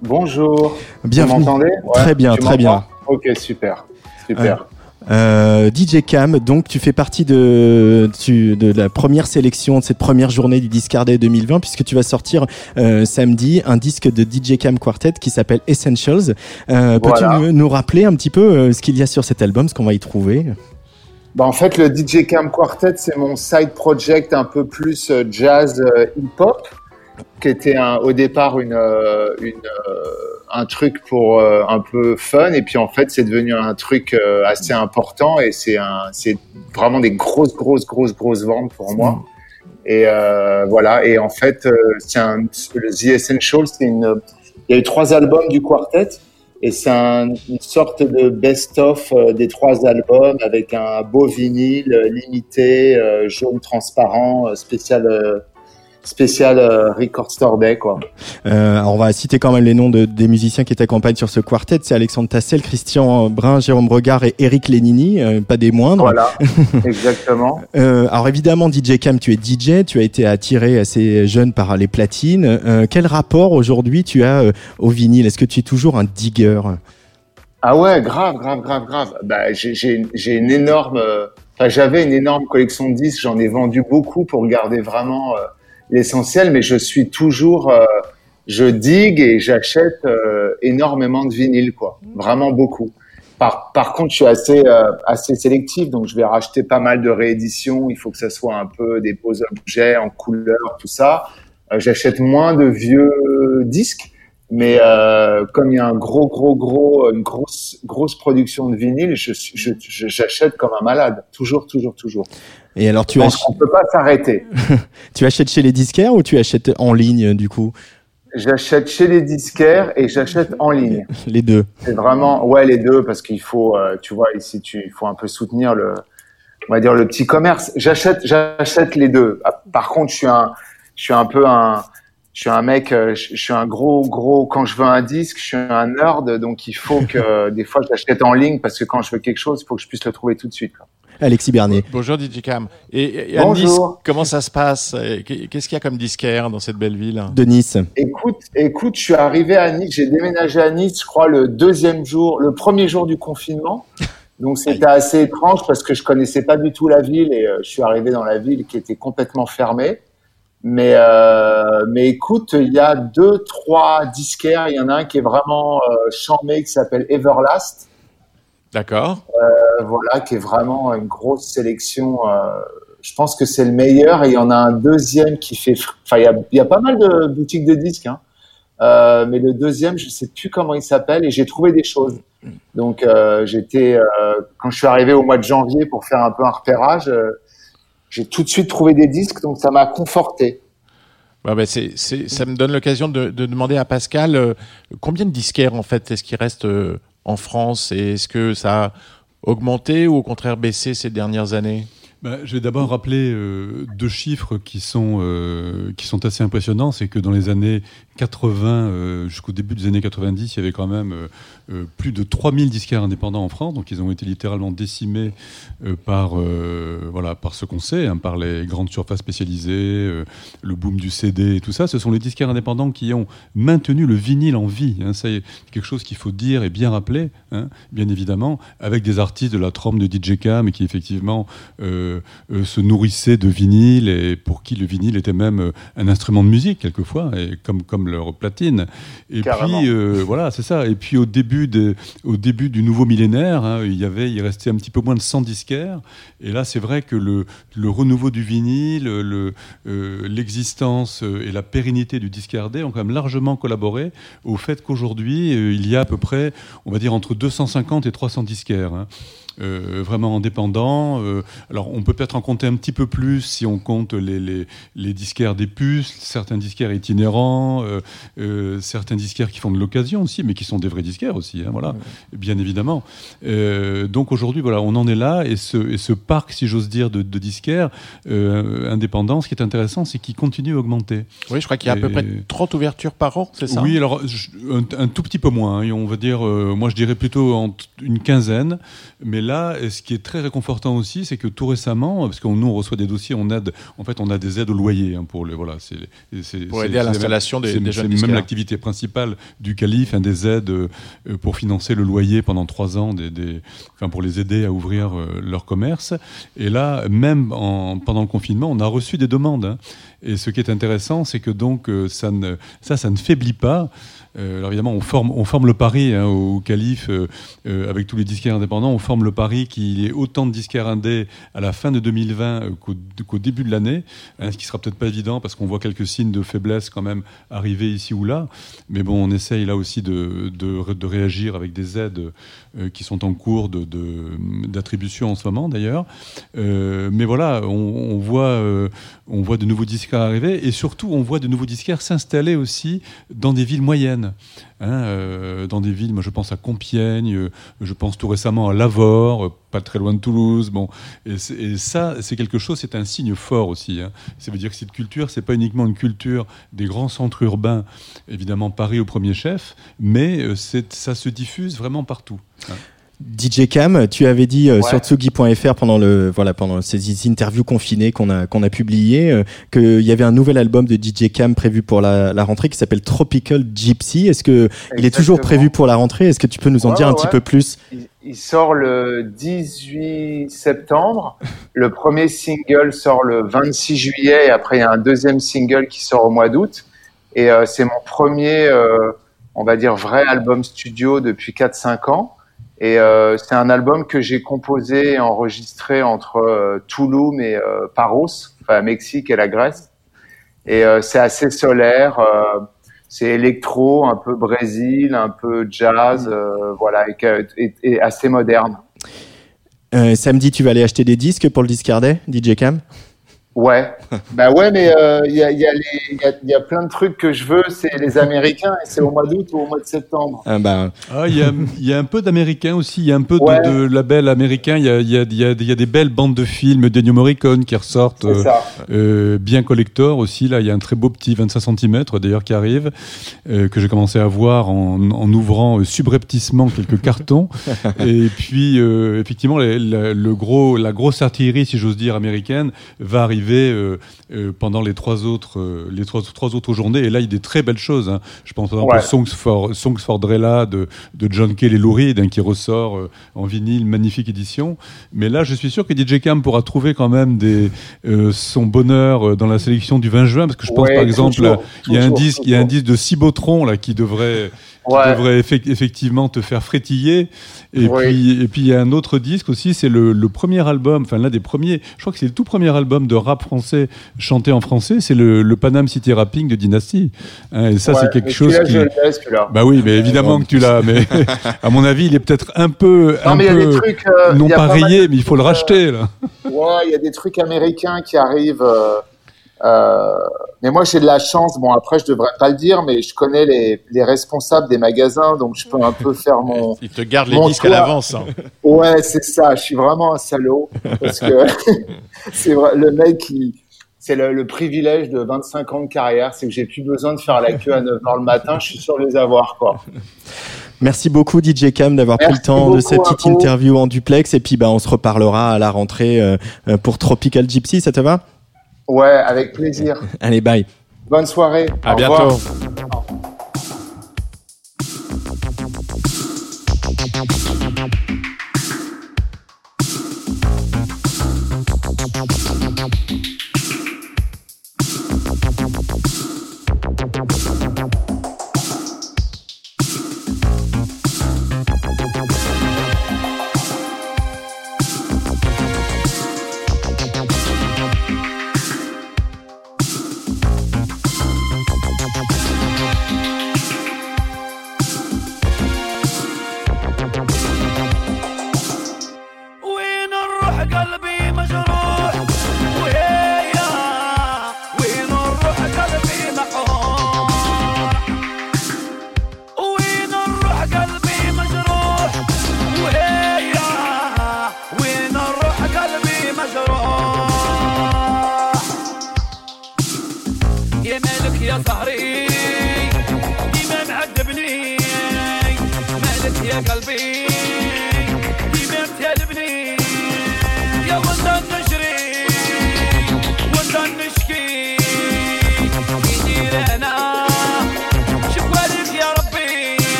Bonjour. Bienvenue. Vous m'entendez? Très bien, très bien. Ok, super. Super. Euh, DJ Cam, donc tu fais partie de, la première sélection de cette première journée du Discardé 2020 puisque tu vas sortir euh, samedi un disque de DJ Cam Quartet qui s'appelle Essentials. Euh, Peux-tu Voilà. nous- nous rappeler un petit peu euh, ce qu'il y a sur cet album, ce qu'on va y trouver? Bah, en fait, le DJ Cam Quartet, c'est mon side project un peu plus jazz hip-hop, qui était un- au départ une, une, un truc pour euh, un peu fun, et puis en fait, c'est devenu un truc euh, assez important, et c'est un, c'est vraiment des grosses, grosses, grosses, grosses ventes pour moi. Et euh, voilà. Et en fait, c'est un, le The Essential, c'est une. Il y a eu trois albums du quartet. Et c'est un- une sorte de best-of des trois albums avec un beau vinyle limité, jaune transparent, spécial, spécial euh, Record Store Day, quoi. Euh, alors on va citer quand même les noms de, des musiciens qui t'accompagnent sur ce quartet. C'est Alexandre Tassel, Christian Brun, Jérôme Regard et Eric Lénini, euh, pas des moindres. Voilà, [LAUGHS] exactement. Euh, alors évidemment, DJ Cam, tu es DJ, tu as été attiré assez jeune par les platines. Euh, quel rapport aujourd'hui tu as euh, au vinyle? Est-ce que tu es toujours un digger? Ah ouais, grave, grave, grave, grave. Bah, j'ai- une énorme, euh, enfin, j'avais une énorme collection de disques. J'en ai vendu beaucoup pour garder vraiment euh, l'essentiel, mais je suis toujours, euh, je digue et j'achète euh, énormément de vinyles, quoi. Vraiment beaucoup. Par, par contre, je suis assez, euh, assez sélectif, donc je vais racheter pas mal de rééditions. Il faut que ça soit un peu des beaux objets en couleur, tout ça. Euh, J'achète moins de vieux disques, mais comme il y a un gros, gros, gros, une grosse, grosse production de vinyle, j'achète comme un malade, toujours, toujours, toujours. Et alors tu, pense qu'on peut pas s'arrêter. [LAUGHS] tu achètes chez les disquaires ou tu achètes en ligne du coup? J'achète chez les disquaires et j'achète en ligne. [LAUGHS] Les deux. C'est vraiment, ouais, les deux, parce qu'il faut, euh, tu vois, ici, tu, il faut un peu soutenir le, on va dire le petit commerce. J'achète, j'achète les deux. Ah, Par contre, je suis un, je suis un peu un, je suis un mec, euh, je je suis un gros, gros. Quand je veux un disque, je suis un nerd, donc il faut que [LAUGHS] des fois j'achète en ligne parce que quand je veux quelque chose, il faut que je puisse le trouver tout de suite. quoi. Alexis Bernier. Bonjour DJ Cam. Et, et à Bonjour. Nice, comment ça se passe? Qu'est-ce qu'il y a comme disquaire dans cette belle ville? De Nice. Écoute, écoute, je suis arrivé à Nice, j'ai déménagé à Nice, je crois le deuxième jour, le premier jour du confinement. Donc c'était assez étrange parce que je connaissais pas du tout la ville et euh, je suis arrivé dans la ville qui était complètement fermée. Mais euh, mais écoute, il y a deux, trois disquaires. Il y en a un qui est vraiment euh, charmé qui s'appelle Everlast. D'accord. Euh, voilà, qui est vraiment une grosse sélection. euh, je pense que c'est le meilleur. Et il y en a un deuxième qui fait. Enfin, il y a, il y a pas mal de boutiques de disques. Hein. Euh, mais le deuxième, je sais plus comment il s'appelle. Et j'ai trouvé des choses. Donc j'étais quand je suis arrivé au mois de janvier pour faire un peu un repérage. j'ai tout de suite trouvé des disques, donc ça m'a conforté. Bah, c'est- ça me donne l'occasion de, de demander à Pascal euh, combien de disquaires en fait est-ce qu'il reste euh, en France est-ce que ça a augmenté ou au contraire baissé ces dernières années? Ben, je vais d'abord rappeler euh, deux chiffres qui sont, euh, qui sont assez impressionnants. C'est que dans les années 80 euh, jusqu'au début des années 90, il y avait quand même plus de 3000 disquaires indépendants en France. Donc ils ont été littéralement décimés par, voilà, par ce qu'on sait, hein, par les grandes surfaces spécialisées, le boom du CD et tout ça. Ce sont les disquaires indépendants qui ont maintenu le vinyle en vie. hein. C'est quelque chose qu'il faut dire et bien rappeler, hein, bien évidemment, avec des artistes de la trompe de DJ Cam qui effectivement euh, se nourrissaient de vinyle et pour qui le vinyle était même euh, un instrument de musique quelquefois, et comme, comme leur platine. Et Carrément. puis euh, voilà, c'est ça. Et puis au début, des- au début du nouveau millénaire, hein, il y avait, il restait un petit peu moins de 100 disquaires. Et là, c'est vrai que le, le renouveau du vinyle, le, euh, l'existence euh, et la pérennité du disque RD ont quand même largement collaboré au fait qu'aujourd'hui, euh, il y a à peu près, on va dire, entre 250 et 300 disquaires. hein. Euh, vraiment indépendants. Euh, alors, on peut peut-être en compter un petit peu plus si on compte les, les, les disquaires des puces, certains disquaires itinérants, euh, euh, certains disquaires qui font de l'occasion aussi, mais qui sont des vrais disquaires aussi, hein, voilà, bien évidemment. Euh, donc aujourd'hui, voilà, on en est là, et ce, et ce parc, si j'ose dire, de, de disquaires indépendants, ce qui est intéressant, c'est qu'il continue à augmenter. Oui, je crois qu'il y a à peu près 30 ouvertures par an, c'est ça? Oui, alors je- un, un tout petit peu moins. hein, et on va dire, moi je dirais plutôt une quinzaine. Mais là, euh, ce qui est très réconfortant aussi, c'est que tout récemment, parce qu'on nous on reçoit des dossiers, on aide, en fait, on a des aides au loyer hein, pour le voilà, c'est Pour aider à l'installation des- des jeunes C'est même l'activité principale du calife, hein, des aides euh, euh, pour financer le loyer pendant trois ans, des, des- enfin pour les aider à ouvrir euh, leur commerce. Et là, même en, pendant le confinement, on a reçu des demandes. hein. Et ce qui est intéressant, c'est que donc euh, ça, ne, ça, ça ne faiblit pas. Euh, alors évidemment, on forme, le pari hein, au calife euh, euh, avec tous les disquaires indépendants. On forme le pari qu'il y ait autant de disquaires indés à la fin de 2020 euh, qu'au début de l'année, hein, ce qui sera peut-être pas évident parce qu'on voit quelques signes de faiblesse quand même arriver ici ou là. Mais bon, on essaye là aussi de, réagir avec des aides qui sont en cours d'attribution en ce moment d'ailleurs. Euh, mais voilà, on, on voit, euh, on voit de nouveaux disquaires arriver et surtout on voit de nouveaux disquaires s'installer aussi dans des villes moyennes. Hein, euh, dans des villes, moi je pense à Compiègne, euh, je pense tout récemment à Lavore, euh, pas très loin de Toulouse. Bon, et, ça, c'est quelque chose, c'est un signe fort aussi. Hein. Ça veut dire que cette culture, c'est pas uniquement une culture des grands centres urbains, évidemment Paris au premier chef, mais ça se diffuse vraiment partout. hein. DJ Cam, tu avais dit euh, Ouais. sur Tsugi.fr pendant le voilà pendant ces interviews confinées qu'on a qu'on a publiées euh, qu'il y avait un nouvel album de DJ Cam prévu pour la, la rentrée qui s'appelle Tropical Gypsy. Est-ce que il est toujours prévu pour la rentrée? Est-ce que tu peux nous en Ouais, dire un ouais, petit peu plus? Il, il sort le 18 septembre. Le premier single sort le 26 juillet. Et après, il y a un deuxième single qui sort au mois d'août. Et euh, c'est mon premier, euh, on va dire, vrai album studio depuis 4-5 ans. Et euh, c'est un album que j'ai composé et enregistré entre euh, Tulum et euh, Paros, enfin Mexique et la Grèce. Et euh, c'est assez solaire. c'est électro, un peu Brésil, un peu jazz, voilà, et, et- assez moderne. Samedi, tu vas aller acheter des disques pour le discardet, DJ Cam? Ouais, [LAUGHS] bah ouais, mais euh, il y, a, il y, a y a- il y a plein de trucs que je veux, c'est les Américains, et c'est au mois d'août ou au mois de septembre. Ah bah, Ah, il y a, y un peu d'américain aussi, il y a un peu de- Ouais. de, label américain, il y a, il y, a, il y, a, il y a des belles bandes de films d'Ennio Morricone qui ressortent, ça. euh, bien collector aussi, là il y a un très beau petit 25 cm d'ailleurs qui arrive, euh, que j'ai commencé à voir en, en ouvrant euh, subrepticement quelques cartons, [LAUGHS] et puis euh, effectivement les- la, le gros, la grosse artillerie, si j'ose dire, américaine, va arriver euh, euh, pendant les trois autres, euh, les trois, trois autres journées, et là il y a des très belles choses, hein. je pense par exemple Ouais. Songs for, Songs for Drella de, de John Cale et Lou Reed, hein, qui ressort en vinyle, magnifique édition. Mais là, je suis sûr que DJ Cam pourra trouver quand même des, son bonheur dans la sélection du 20 juin, parce que je pense Ouais, par exemple, il y a un disque, il y a un disque de Cibotron là qui devrait, qui Ouais. devrait effec- effectivement te faire frétiller. Et Oui. puis, et puis il y a un autre disque aussi, c'est le, le premier album, enfin l'un des premiers, je crois que c'est le tout premier album de rap français chanté en français, c'est le, le Panam City Rapping de Dynasty. Hein, et ça, Ouais, c'est quelque chose qui. je l'ai, celui-là. Bah oui, mais évidemment que tu l'as. Mais [LAUGHS] à mon avis, il est peut-être un peu, Non, un mais il y a peu des trucs. euh, non y a pas rayé, mais il faut le racheter là. euh, Ouais, il y a des trucs américains qui arrivent. euh, mais moi, j'ai de la chance. Bon, après, je devrais pas le dire, mais je connais les, les responsables des magasins, donc je peux un peu faire mon. [LAUGHS] Ils te gardent les disques à l'avance. hein. [LAUGHS] Ouais, c'est ça. Je suis vraiment un salaud parce que [LAUGHS] c'est vrai. Le mec, qui c'est le, le privilège de 25 ans de carrière, c'est que j'ai plus besoin de faire la queue à 9 h le matin. Je suis sûr de les avoir, quoi. merci beaucoup DJ Cam d'avoir pris le temps de cette petite vous. interview en duplex et puis bah on se reparlera à la rentrée euh, euh, pour Tropical Gypsy, ça te va? Ouais, avec plaisir. Allez, bye. Bonne soirée. À Au bientôt. revoir.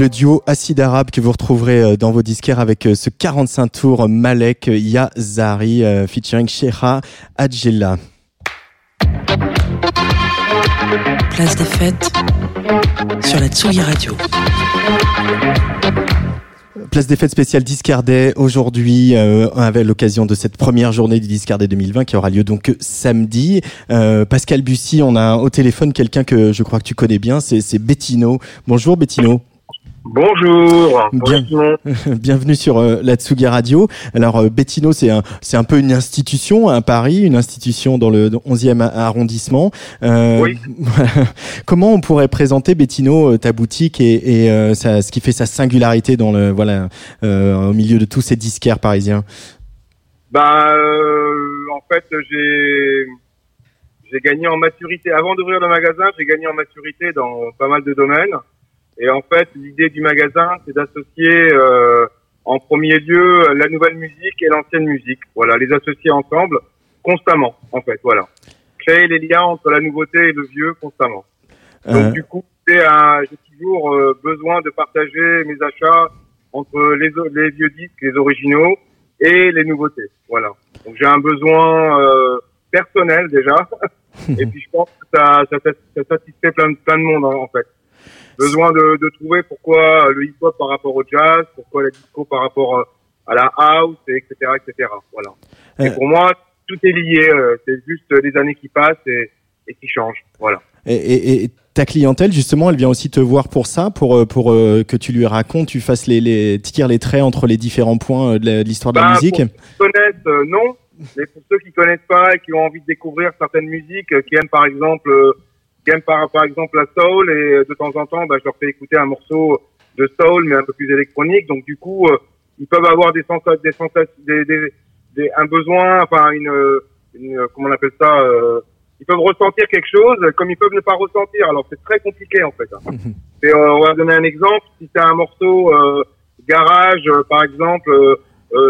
Le duo Acide Arabe que vous retrouverez euh, dans vos disquaires avec euh, ce 45 tours Malek Yazari euh, featuring Sheikha Adjela. Place des fêtes sur la Tsugi Radio. Place des fêtes spéciales Discardet aujourd'hui euh, avec l'occasion de cette première journée du Discardet 2020 qui aura lieu donc samedi. Euh, Pascal Bussy, on a au téléphone quelqu'un que je crois que tu connais bien, c'est Bettino. Bonjour Bettino. Bonjour. Bien- [LAUGHS] Bienvenue sur euh, la Tsugi Radio. Alors euh, Bettino, c'est un c'est un peu une institution à Paris, une institution dans le 11e arrondissement. Euh, Oui. [LAUGHS] Comment on pourrait présenter Bettino euh, ta boutique et, et euh, ça- ce qui fait sa singularité dans le voilà euh, au milieu de tous ces disquaires parisiens? Bah, euh, en fait, j'ai j'ai gagné en maturité. Avant d'ouvrir le magasin, j'ai gagné en maturité dans pas mal de domaines. Et en fait, l'idée du magasin, c'est d'associer euh, en premier lieu la nouvelle musique et l'ancienne musique. Voilà, les associer ensemble constamment, en fait. Voilà, créer les liens entre la nouveauté et le vieux constamment. Donc Euh, du coup, j'ai toujours euh, besoin de partager mes achats entre les, vieux disques, les originaux et les nouveautés. Voilà. Donc j'ai un besoin euh, personnel déjà, [LAUGHS] et puis je pense que ça, ça, ça, ça satisfait plein, de- plein de monde en, en fait. Besoin de, de trouver pourquoi le hip-hop par rapport au jazz, pourquoi la disco par rapport euh, à la house, et etc., etc. Voilà. Et Euh. pour moi, tout est lié. euh, c'est juste les années qui passent et, et qui changent. Voilà. et, et- et ta clientèle justement, elle vient aussi te voir pour ça, pour pour que tu lui racontes, tu fasses les les tires les traits entre les différents points de l'histoire de la Bah, musique. Pour ceux qui connaissent, non. Mais pour ceux qui connaissent pas et qui ont envie de découvrir certaines musiques, qui aiment par exemple, aiment par, par exemple la soul, et euh, de temps en temps, bah, je leur fais écouter un morceau de soul, mais un peu plus électronique. Donc du coup, euh, ils peuvent avoir des sensations, des sensations, des, des, des- un besoin, enfin une, euh, une, euh, comment on appelle ça euh, Ils peuvent ressentir quelque chose, comme ils peuvent ne pas ressentir. Alors c'est très compliqué en fait. hein. Et, euh, on va donner un exemple. Si c'est un morceau euh, garage, euh, par exemple,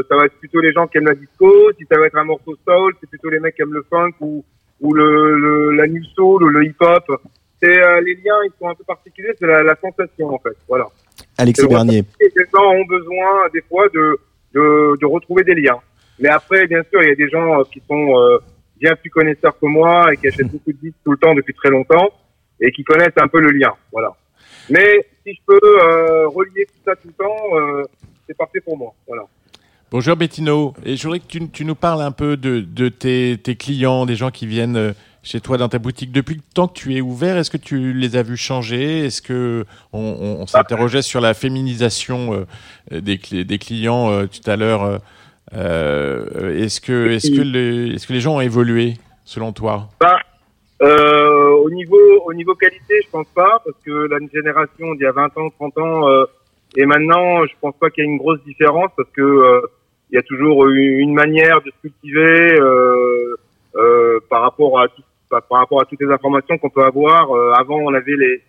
ça va être plutôt les gens qui aiment la disco. Si ça va être un morceau soul, c'est plutôt les mecs qui aiment le funk ou, ou le, le- la new soul ou le hip hop. C'est euh, les liens, ils sont un peu particuliers. C'est la, la sensation en fait. Voilà. Alexis Bernier. Les gens ont besoin des fois de, de, de retrouver des liens. Mais après, bien sûr, il y a des gens euh, qui sont euh, bien plus connaisseurs que moi et qui achètent [LAUGHS] beaucoup de disques tout le temps depuis très longtemps et qui connaissent un peu le lien. Voilà. Mais si je peux euh, relier tout ça tout le temps, euh, c'est parfait pour moi. Voilà. Bonjour Bettino, et je voudrais que tu, tu nous parles un peu de, de tes, tes clients, des gens qui viennent euh, chez toi dans ta boutique. Depuis le temps que tu es ouvert, est-ce que tu les as vus changer? Est-ce que on, on, on s'interrogeait sur la féminisation euh, des, des clients euh, tout à l'heure euh, Est-ce que, est-ce que les, est-ce que les gens ont évolué selon toi? Bah, euh, au niveau au niveau qualité, je pense pas parce que la génération d'il y a 20 ans, 30 ans euh, et maintenant, je pense pas qu'il y ait une grosse différence parce que euh, il y a toujours une manière de se cultiver euh, euh, par rapport à tout- par, rapport à toutes les informations qu'on peut avoir. Euh, avant, on avait les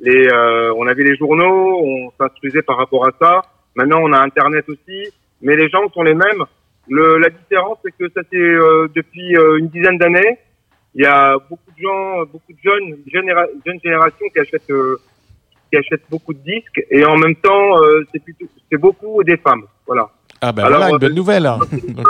les on avait les journaux, on s'instruisait par rapport à ça. Maintenant, on a Internet aussi, mais les gens sont les mêmes. Le, la différence, c'est que ça c'est euh, depuis une dizaine d'années. Il y a beaucoup de gens, beaucoup de jeunes, jeunes générations qui achètent, euh, qui achètent beaucoup de disques, et en même temps, c'est plutôt, c'est beaucoup des femmes. Voilà. Ah ben Alors, voilà, une euh, bonne nouvelle. hein. Donc,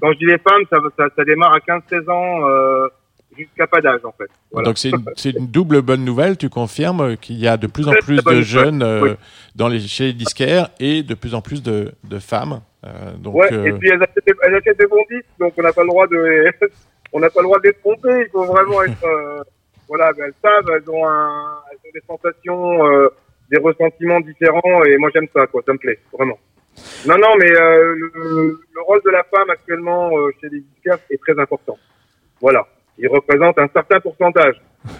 quand je dis les femmes, ça, ça, ça démarre à 15-16 ans euh, jusqu'à pas d'âge en fait. Voilà. Donc c'est une, une double bonne nouvelle. Tu confirmes qu'il y a de plus en plus de jeunes euh, oui. dans les, chez les disquaires et de plus en plus de, de femmes. Euh, donc, ouais, euh, et puis elles achètent, des, elles achètent des bons disques, donc on n'a pas le droit de, [LAUGHS] on n'a pas le droit de les tromper. Il faut vraiment [LAUGHS] être, euh, voilà, ben, elles savent, elles ont un, elles ont des sensations, euh, des ressentiments différents, et moi j'aime ça, quoi, ça me plaît, vraiment. Non, non, mais euh, le, le rôle de la femme actuellement euh, chez les disquaires est très important. Voilà, il représente un certain pourcentage, [LAUGHS]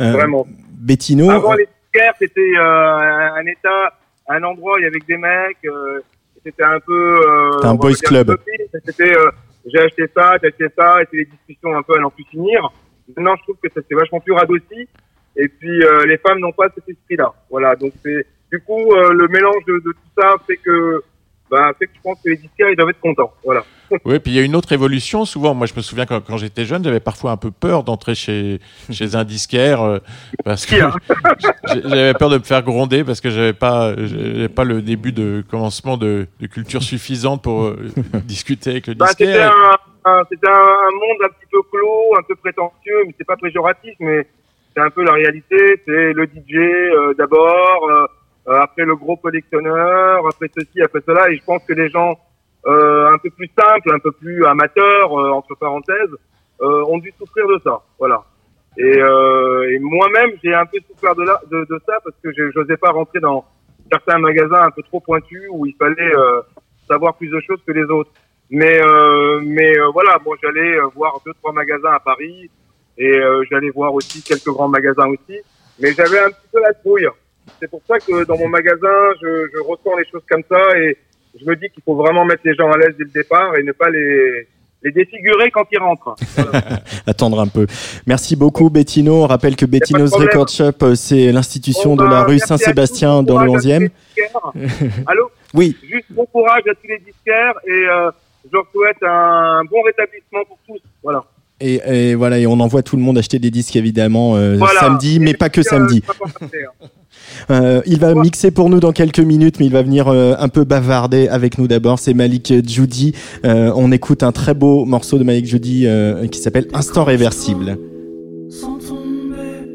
Euh, vraiment. Bettino. Avant, euh, les disquaires, c'était euh, un état, un endroit il y avait des mecs. euh, c'était un peu. Euh, un boys club. C'était euh, j'ai acheté ça, j'ai acheté ça, et c'est des discussions un peu à n'en plus finir. Maintenant, je trouve que ça c'est vachement plus radouci. Et puis, euh, les femmes n'ont pas cet esprit-là. Voilà. Donc, c'est du coup euh, le mélange de, de tout ça fait que bah, fait que je pense que les disquaires, ils doivent être contents. Voilà. [LAUGHS] Oui, puis il y a une autre évolution. Souvent, moi, je me souviens quand, quand j'étais jeune, j'avais parfois un peu peur d'entrer chez, [LAUGHS] chez un disquaire euh, parce que [LAUGHS] j'avais peur de me faire gronder parce que j'avais pas, j'avais pas le début de commencement de, de culture suffisante pour euh, discuter avec le Bah, c'était disquaire. un, un- c'était un, un monde un petit peu clos, un peu prétentieux, mais c'est pas péjoratif, mais c'est un peu la réalité. C'est le DJ euh, d'abord, euh, après le gros collectionneur, après ceci, après cela, et je pense que les gens euh, un peu plus simples, un peu plus amateurs, euh, entre parenthèses, euh, ont dû souffrir de ça. Voilà. Et, euh, et moi-même, j'ai un peu souffert de, là, de, de ça parce que je n'osais pas rentrer dans certains magasins un peu trop pointus où il fallait euh, savoir plus de choses que les autres. Mais euh, mais euh, voilà, bon, j'allais euh, voir deux trois magasins à Paris et euh, j'allais voir aussi quelques grands magasins aussi. Mais j'avais un petit peu la trouille. C'est pour ça que dans mon magasin, je, je ressens les choses comme ça et je me dis qu'il faut vraiment mettre les gens à l'aise dès le départ et ne pas les les défigurer quand ils rentrent. [LAUGHS] Attendre un peu. Merci beaucoup, Bettino. On rappelle que Bettino's. Record Shop, euh, c'est l'institution Bon, de la bah, rue Saint-Sébastien dans le courage à tous 11e. les disquaires. [LAUGHS] Allô Oui. Juste bon courage à tous les disquaires et euh, je leur souhaite un bon rétablissement pour tous. Voilà. Et, et voilà, et on envoie tout le monde acheter des disques évidemment euh, Voilà. samedi, mais pas que Euh, samedi. faire. [LAUGHS] Euh, il va mixer pour nous dans quelques minutes, mais il va venir euh, un peu bavarder avec nous d'abord. C'est Malik Judy. Euh, on écoute un très beau morceau de Malik Judy euh, qui s'appelle Instant réversible. Sans tomber,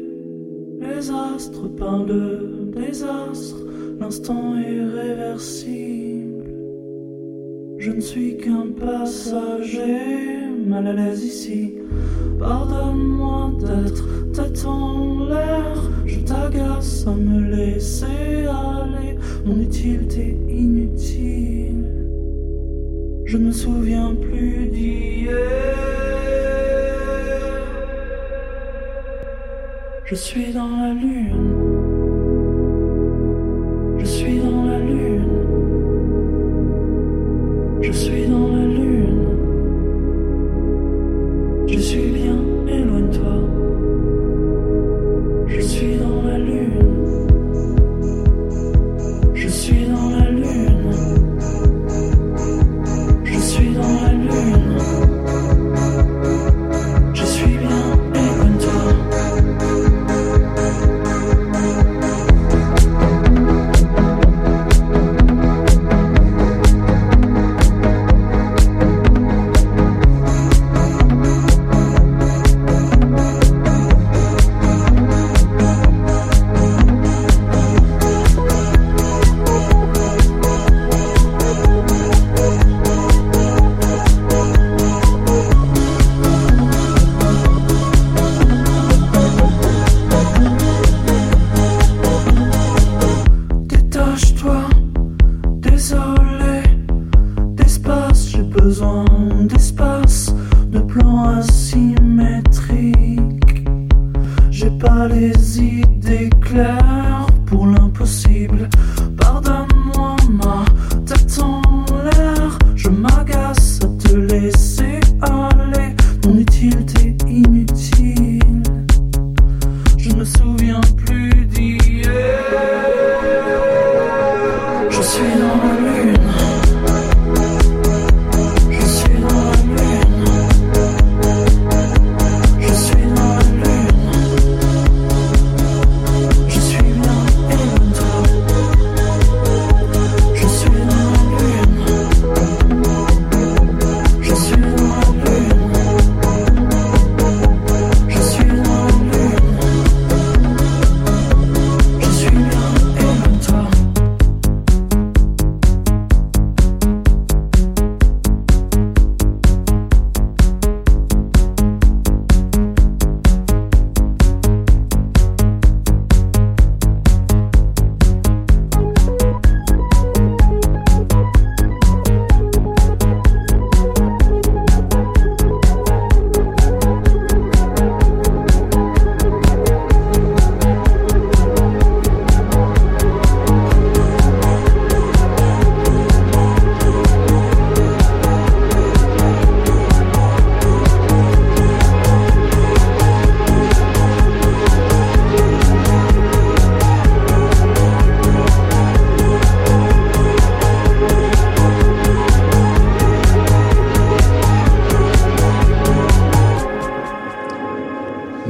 les astres parlent de désastre, l'instant est réversible. Je ne suis qu'un passager, mal à l'aise ici. Pardonne-moi d'être tête en l'air, je t'agace à me laisser aller, mon utilité inutile. Je ne me souviens plus d'hier. Je suis dans la lune. Je suis dans la Je suis dans la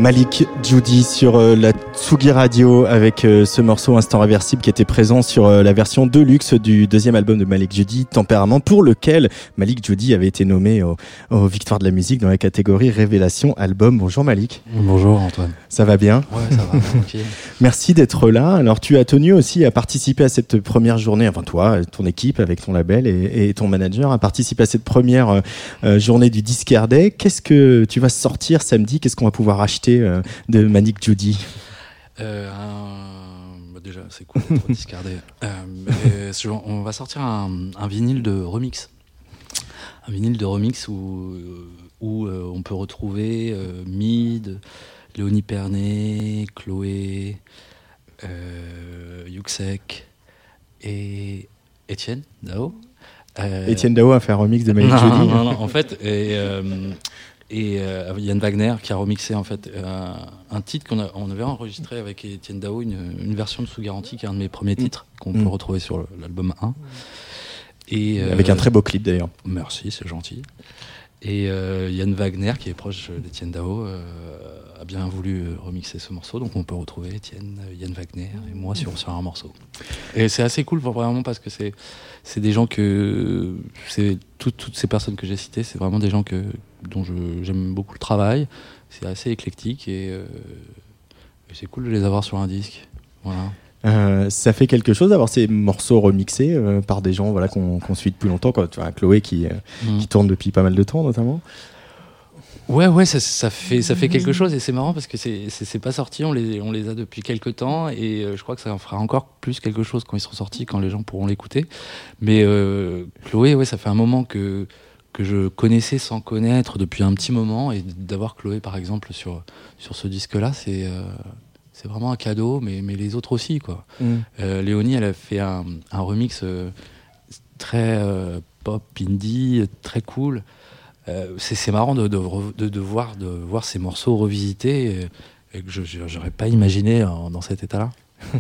Malik Judy sur euh, la Tsugi Radio avec euh, ce morceau Instant Réversible qui était présent sur euh, la version Deluxe du deuxième album de Malik Judy, Tempérament, pour lequel Malik Judy avait été nommé aux au Victoires de la musique dans la catégorie Révélation Album. Bonjour Malik. Bonjour Antoine. Ça va bien Ouais, ça va, [LAUGHS] tranquille. Merci d'être là. Alors tu as tenu aussi à participer à cette première journée, enfin toi, ton équipe avec ton label et, et ton manager, à participer à cette première journée du Disquaire Day. Qu'est-ce que tu vas sortir samedi? Qu'est-ce qu'on va pouvoir acheter? Euh, de Malik Judy Euh, bah, déjà, c'est cool d'être [LAUGHS] discardé. Euh, on va sortir un, un vinyle de remix. Un vinyle de remix où, où on peut retrouver Mid, Léonie Pernet, Chloé, euh, Yuxek et Étienne Dao. Euh, Étienne Dao a fait un remix de Malik non, Judy. non, non, en fait, et, euh, et euh, Yann Wagner qui a remixé en fait euh, un titre qu'on on avait enregistré avec Étienne Dao, une, une version de Sous Garantie qui est un de mes premiers titres qu'on Mm. peut retrouver sur l'album 1. Et, Avec un très beau clip d'ailleurs. Merci, c'est gentil. Et euh, Yann Wagner, qui est proche d'Étienne Dao, euh, a bien voulu euh, remixer ce morceau. Donc on peut retrouver Étienne, euh, Yann Wagner et moi sur, sur un morceau. Et c'est assez cool vraiment parce que c'est c'est des gens que c'est toutes toutes ces personnes que j'ai citées, c'est vraiment des gens que dont j'aime beaucoup le travail. C'est assez éclectique et, euh, et c'est cool de les avoir sur un disque. Voilà. Euh, ça fait quelque chose d'avoir ces morceaux remixés euh, par des gens voilà, qu'on suit depuis longtemps. Quoi. Chloé qui, euh, Mm. qui tourne depuis pas mal de temps notamment. Ouais, ouais, ça, ça fait, ça fait quelque chose et c'est marrant parce que c'est pas sorti, on les, on les a depuis quelques temps et euh, je crois que ça en fera encore plus quelque chose quand ils seront sortis, quand les gens pourront l'écouter. Mais euh, Chloé, ouais, ça fait un moment que, que je connaissais sans connaître depuis un petit moment et d'avoir Chloé par exemple sur, sur ce disque-là, c'est euh, c'est vraiment un cadeau, mais, mais les autres aussi, quoi. Mm. Euh, Léonie, elle a fait un, un remix euh, très pop, indie, très cool. C'est marrant de, de, de- de voir, de voir ces morceaux revisités et, et que je n'aurais pas imaginé en- dans cet état-là. [LAUGHS]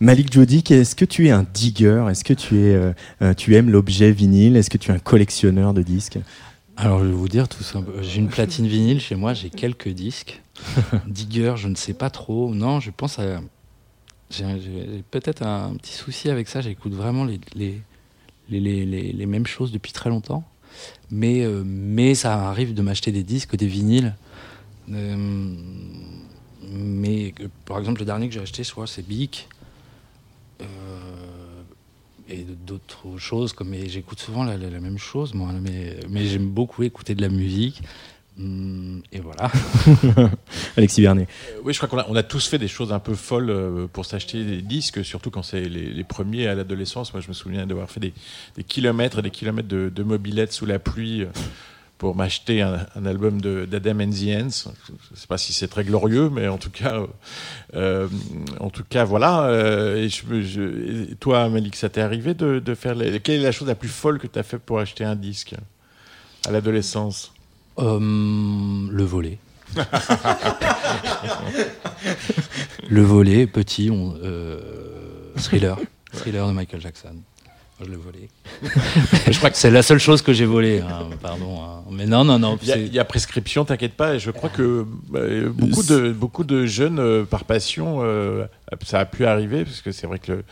Malik Jody, est-ce que tu es un digger? Est-ce que tu, es, euh, euh, tu aimes l'objet vinyle? Est-ce que tu es un collectionneur de disques? Alors, je vais vous dire tout simple. J'ai une platine vinyle chez moi, j'ai quelques disques. [LAUGHS] Digger, je ne sais pas trop. Non, je pense à. J'ai peut-être un petit souci avec ça. J'écoute vraiment les, les, les, les, les- mêmes choses depuis très longtemps. Mais, euh, mais ça arrive de m'acheter des disques, des vinyles. Euh, mais par exemple, le dernier que j'ai acheté, crois, c'est Bic. Euh, et d'autres choses comme mais j'écoute souvent la, la- la même chose moi mais, mais j'aime beaucoup écouter de la musique Hum, et voilà [LAUGHS] Alexis Bernet. Euh, oui, je crois qu'on a, on a tous fait des choses un peu folles euh, pour s'acheter des disques, surtout quand c'est les, les premiers à l'adolescence. Moi, je me souviens d'avoir fait des, des kilomètres et des kilomètres de, de mobilette sous la pluie pour m'acheter un, un album d'Adam and the Ants. Je ne sais pas si c'est très glorieux, mais en tout cas, euh, euh, en tout cas, voilà. euh, toi, Malik, ça t'est arrivé de, faire quelle est la chose la plus folle que tu as fait pour acheter un disque à l'adolescence? Hum, le volet [LAUGHS] le volet petit on, euh, thriller thriller de Michael Jackson je l'ai volé [LAUGHS] je crois que c'est la seule chose que j'ai volée hein, pardon hein. mais non non non Il y, a, y prescription, t'inquiète pas. Et je crois que euh, beaucoup, de, beaucoup de jeunes, euh, par passion, euh, ça a pu arriver, parce que c'est vrai que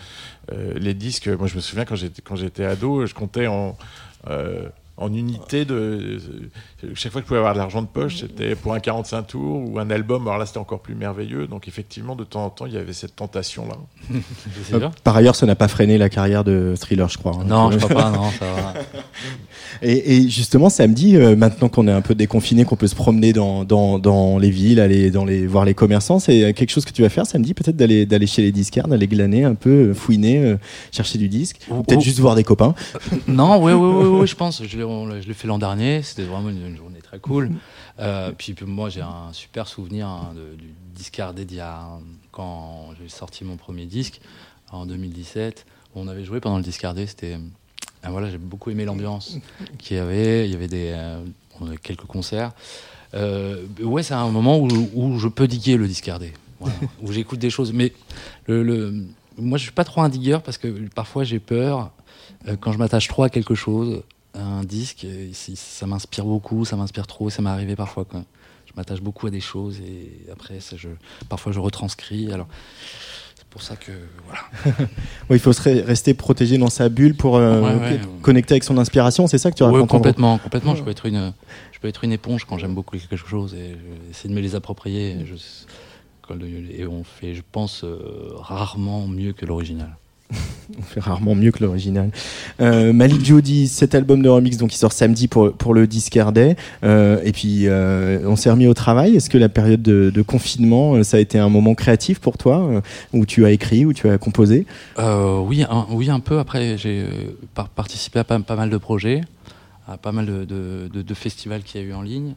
euh, les disques, moi je me souviens quand j'étais, quand j'étais ado, je comptais en, euh, en unités de. euh, chaque fois que je pouvais avoir de l'argent de poche, c'était pour un 45 tours ou un album. Alors là, c'était encore plus merveilleux. Donc effectivement, de temps en temps, il y avait cette tentation-là. [LAUGHS] Par ailleurs, ça n'a pas freiné la carrière de Thriller, je crois. hein. Non, je crois pas, non, ça va. [LAUGHS] Et, et justement, samedi, euh, maintenant qu'on est un peu déconfiné, qu'on peut se promener dans, dans, dans les villes, aller dans les, voir les commerçants, c'est quelque chose que tu vas faire samedi, peut-être d'aller d'aller chez les disquaires, d'aller glaner un peu, euh, fouiner, euh, chercher du disque, ou peut-être ou- juste voir des copains. Non, oui, oui, oui, oui, je pense. Je on je l'ai fait l'an dernier. C'était vraiment une, une journée très cool. Euh, puis, puis moi, j'ai un super souvenir hein, de- du discardé d'il a quand j'ai sorti mon premier disque en 2017. On avait joué pendant le discardé. C'était ah, voilà, j'ai beaucoup aimé l'ambiance qu'il y avait. Il y avait des, euh, on avait quelques concerts. Euh, ouais, c'est un moment où, où je peux diguer le discardé, voilà, [LAUGHS] où j'écoute des choses. Mais le, le- moi, je suis pas trop un digueur parce que parfois j'ai peur euh, quand je m'attache trop à quelque chose, un disque, ça m'inspire beaucoup, ça m'inspire trop, ça m'est arrivé parfois. Quoi. Je m'attache beaucoup à des choses et après, ça, je, parfois, je retranscris. Alors, c'est pour ça que voilà. [LAUGHS] Oui, il faut se rester protégé dans sa bulle pour euh, Ouais, ouais. co- connecter avec son inspiration. C'est ça que tu racontes complètement, complètement. Je peux être une, je peux être une éponge quand j'aime beaucoup quelque chose et essayer de me les approprier. Je- et on fait, je pense, euh, rarement mieux que l'original. On fait rarement mieux que l'original. Euh, Malik Jody, cet album de remix donc qui sort samedi pour, pour le Discard Day. Euh, et puis euh, on s'est remis au travail. Est-ce que la période de, de confinement, euh, ça a été un moment créatif pour toi, où tu as écrit, où tu as composé? Oui, un, oui, un peu. Après, j'ai par- participé à pas, pas mal de projets, à pas mal de, de- festivals qu'il y a eu en ligne.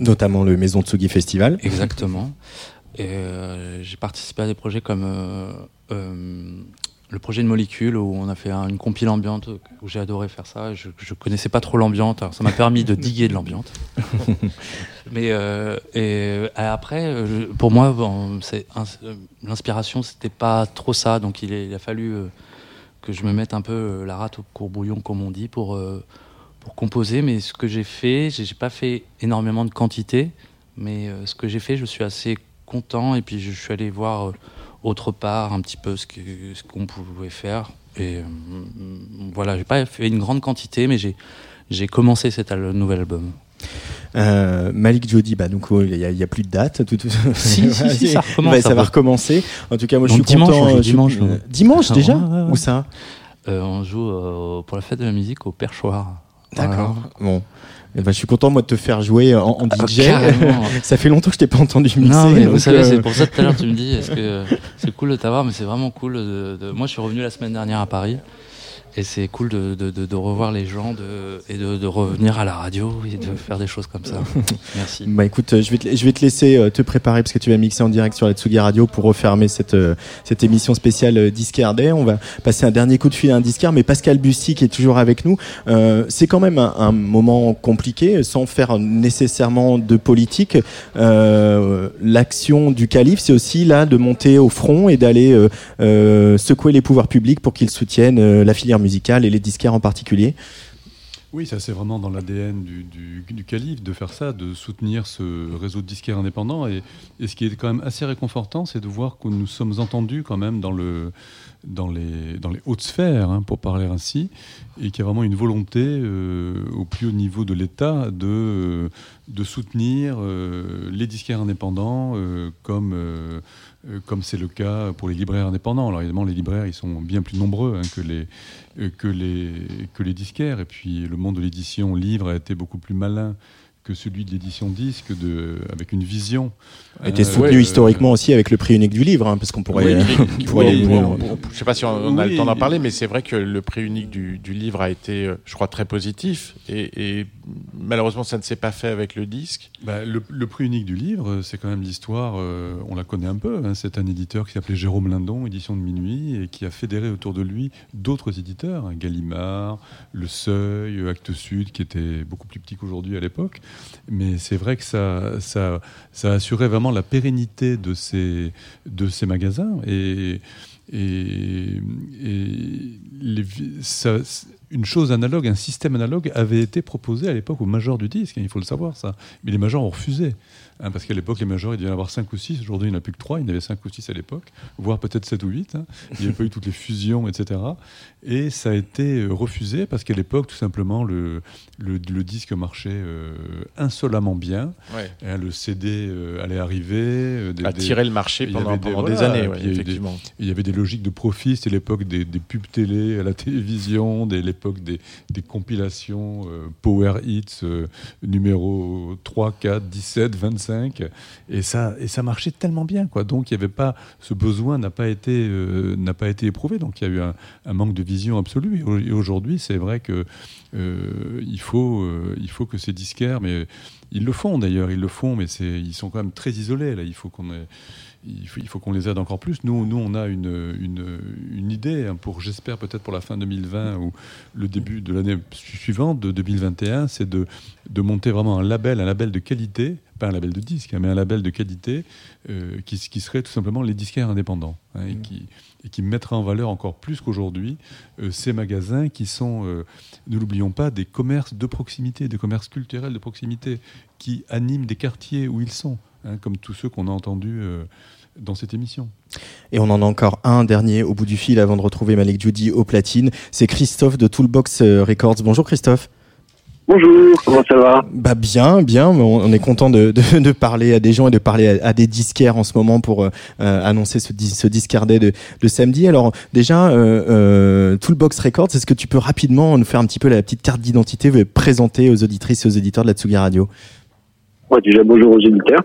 Notamment le Maison Tsugi Festival. Exactement. Et j'ai participé à des projets comme le projet de Molécule où on a fait un- une compile ambiante où j'ai adoré faire ça. Je, je connaissais pas trop l'ambiante, ça m'a permis de diguer de l'ambiante. [LAUGHS] Mais euh, et, et après, euh, pour moi, bon, euh, l'inspiration, c'était pas trop ça. Donc il, est- il a fallu euh, que je me mette un peu euh, la rate au courbouillon, comme on dit, pour euh, pour composer. Mais ce que j'ai fait, j'ai pas fait énormément de quantité, mais euh, ce que j'ai fait, je suis assez content. Et puis je suis allé voir euh, autre part un petit peu ce qu'on pouvait faire. Et euh, voilà, j'ai pas fait une grande quantité, mais j'ai commencé cet al- nouvel album. Euh, Malik Jody, bah donc il n'y a, il y a plus de date. Tout, tout- Si, si, [LAUGHS] si, ça recommence, Ouais, ça ça va recommencer. En tout cas, moi je suis dimanche, content. on joue je suis- dimanche, euh, dimanche Ah, déjà ouais, ouais, ouais. Où ça? Euh, on joue euh, pour la fête de la musique au Perchoir. D'accord. Bon. Eh ben, je suis content moi de te faire jouer en, en Ah, DJ. [LAUGHS] ça fait longtemps que je t'ai pas entendu mixer. Non, mais vous savez, euh, c'est pour ça tout à l'heure tu me [LAUGHS] dis, est-ce que c'est cool de t'avoir, mais c'est vraiment cool. De, de- Moi, je suis revenu la semaine dernière à Paris. Et c'est cool de, de- de- de revoir les gens de, et de, de revenir à la radio et de faire des choses comme ça. [LAUGHS] Merci. Bah écoute, euh, je vais te, je vais te laisser euh, te préparer parce que tu vas mixer en direct sur la Tsugi Radio pour refermer cette, euh, cette émission spéciale Disquaire Day. On va passer un dernier coup de fil à un disquaire, mais Pascal Bussy qui est toujours avec nous. Euh, c'est quand même un, un moment compliqué, sans faire nécessairement de politique. Euh, L'action du calife, c'est aussi là de monter au front et d'aller euh, secouer les pouvoirs publics pour qu'ils soutiennent la filière et les disquaires en particulier. Oui, ça c'est vraiment dans l'ADN du, du, calife de faire ça, de soutenir ce réseau de disquaires indépendants. Et, ce qui est quand même assez réconfortant, c'est de voir que nous sommes entendus quand même dans, le, dans, les, hautes sphères, hein, pour parler ainsi, et qu'il y a vraiment une volonté euh, au plus haut niveau de l'État de, de soutenir euh, les disquaires indépendants euh, comme... euh, comme c'est le cas pour les libraires indépendants. Alors évidemment, les libraires, ils sont bien plus nombreux hein, que, les, que, les, que les disquaires. Et puis le monde de l'édition livre a été beaucoup plus malin que celui de l'édition disque, de, avec une vision. A été Euh, soutenu ouais, historiquement aussi avec le prix unique du livre, hein, parce qu'on pourrait. Oui, [LAUGHS] je sais pas si on, on a le temps d'en parler, mais c'est vrai que le prix unique du, du livre a été, je crois, très positif. Et, et malheureusement, ça ne s'est pas fait avec le disque. Bah, le, prix unique du livre, c'est quand même l'histoire, euh, on la connaît un peu. hein. c'est un éditeur qui s'appelait Jérôme Lindon, édition de minuit, et qui a fédéré autour de lui d'autres éditeurs, hein, Gallimard, Le Seuil, Actes Sud, qui était beaucoup plus petit qu'aujourd'hui à l'époque. Mais c'est vrai que ça, ça, ça assurait vraiment la pérennité de ces, de ces magasins. Et, et, et ça- une chose analogue, un système analogue avait été proposé à l'époque aux majors du disque, hein, il faut le savoir ça. Mais les majors ont refusé. hein, parce qu'à l'époque, les majors, il devait y en avoir 5 ou 6. Aujourd'hui, il n'y en a plus que 3. Il y en avait 5 ou 6 à l'époque, voire peut-être 7 ou 8. hein. Il n'y avait pas eu toutes les fusions, etc. Et ça a été euh, refusé parce qu'à l'époque, tout simplement, le, le, le disque marchait euh, insolemment bien. Ouais. Hein, le CD euh, allait arriver. euh, A tiré le marché pendant- pendant des années, ouais, il des- effectivement. il y avait des logiques de profit, c'était l'époque des, des pubs télé à la télévision, des- l'époque des, des compilations euh, Power Hits numéro 3, 4, 17, 25. Et ça, et ça marchait tellement bien. Quoi. Donc il y avait pas, ce besoin n'a pas, été, n'a pas été éprouvé. Donc il y a eu un, un manque de vision absolue. Et au- Et aujourd'hui, c'est vrai que euh, il, faut, euh, il faut que ces disquaires, mais ils le font d'ailleurs, ils le font, mais ils sont quand même très isolés. Là. Il faut qu'on il faut, qu'on les aide encore plus. Nous, nous on a une, une, une idée hein, pour, j'espère peut-être pour la fin 2020 ou le début de l'année suivante, de 2021, c'est de, de monter vraiment un label, un label de qualité pas un label de disques, hein, mais un label de qualité euh, qui, qui serait tout simplement les disquaires indépendants hein, et, qui, et qui mettra en valeur encore plus qu'aujourd'hui euh, ces magasins qui sont, euh, ne l'oublions pas, des commerces de proximité, des commerces culturels de proximité qui animent des quartiers où ils sont, hein, comme tous ceux qu'on a entendus euh, dans cette émission. Et on en a encore un dernier au bout du fil avant de retrouver Malik Judy au platine. C'est Christophe de Toolbox Records. Bonjour Christophe. Bonjour, comment ça va? Bah bien, bien. On est content de, de, de parler à des gens et de parler à, à des disquaires en ce moment pour euh, euh, annoncer ce, dis- ce de, de samedi. Alors déjà, euh, euh, Toolbox Records, est-ce que tu peux rapidement nous faire un petit peu la petite carte d'identité, euh, présenter aux auditrices et aux auditeurs de la Tsugi Radio? Ouais, déjà bonjour aux éditeurs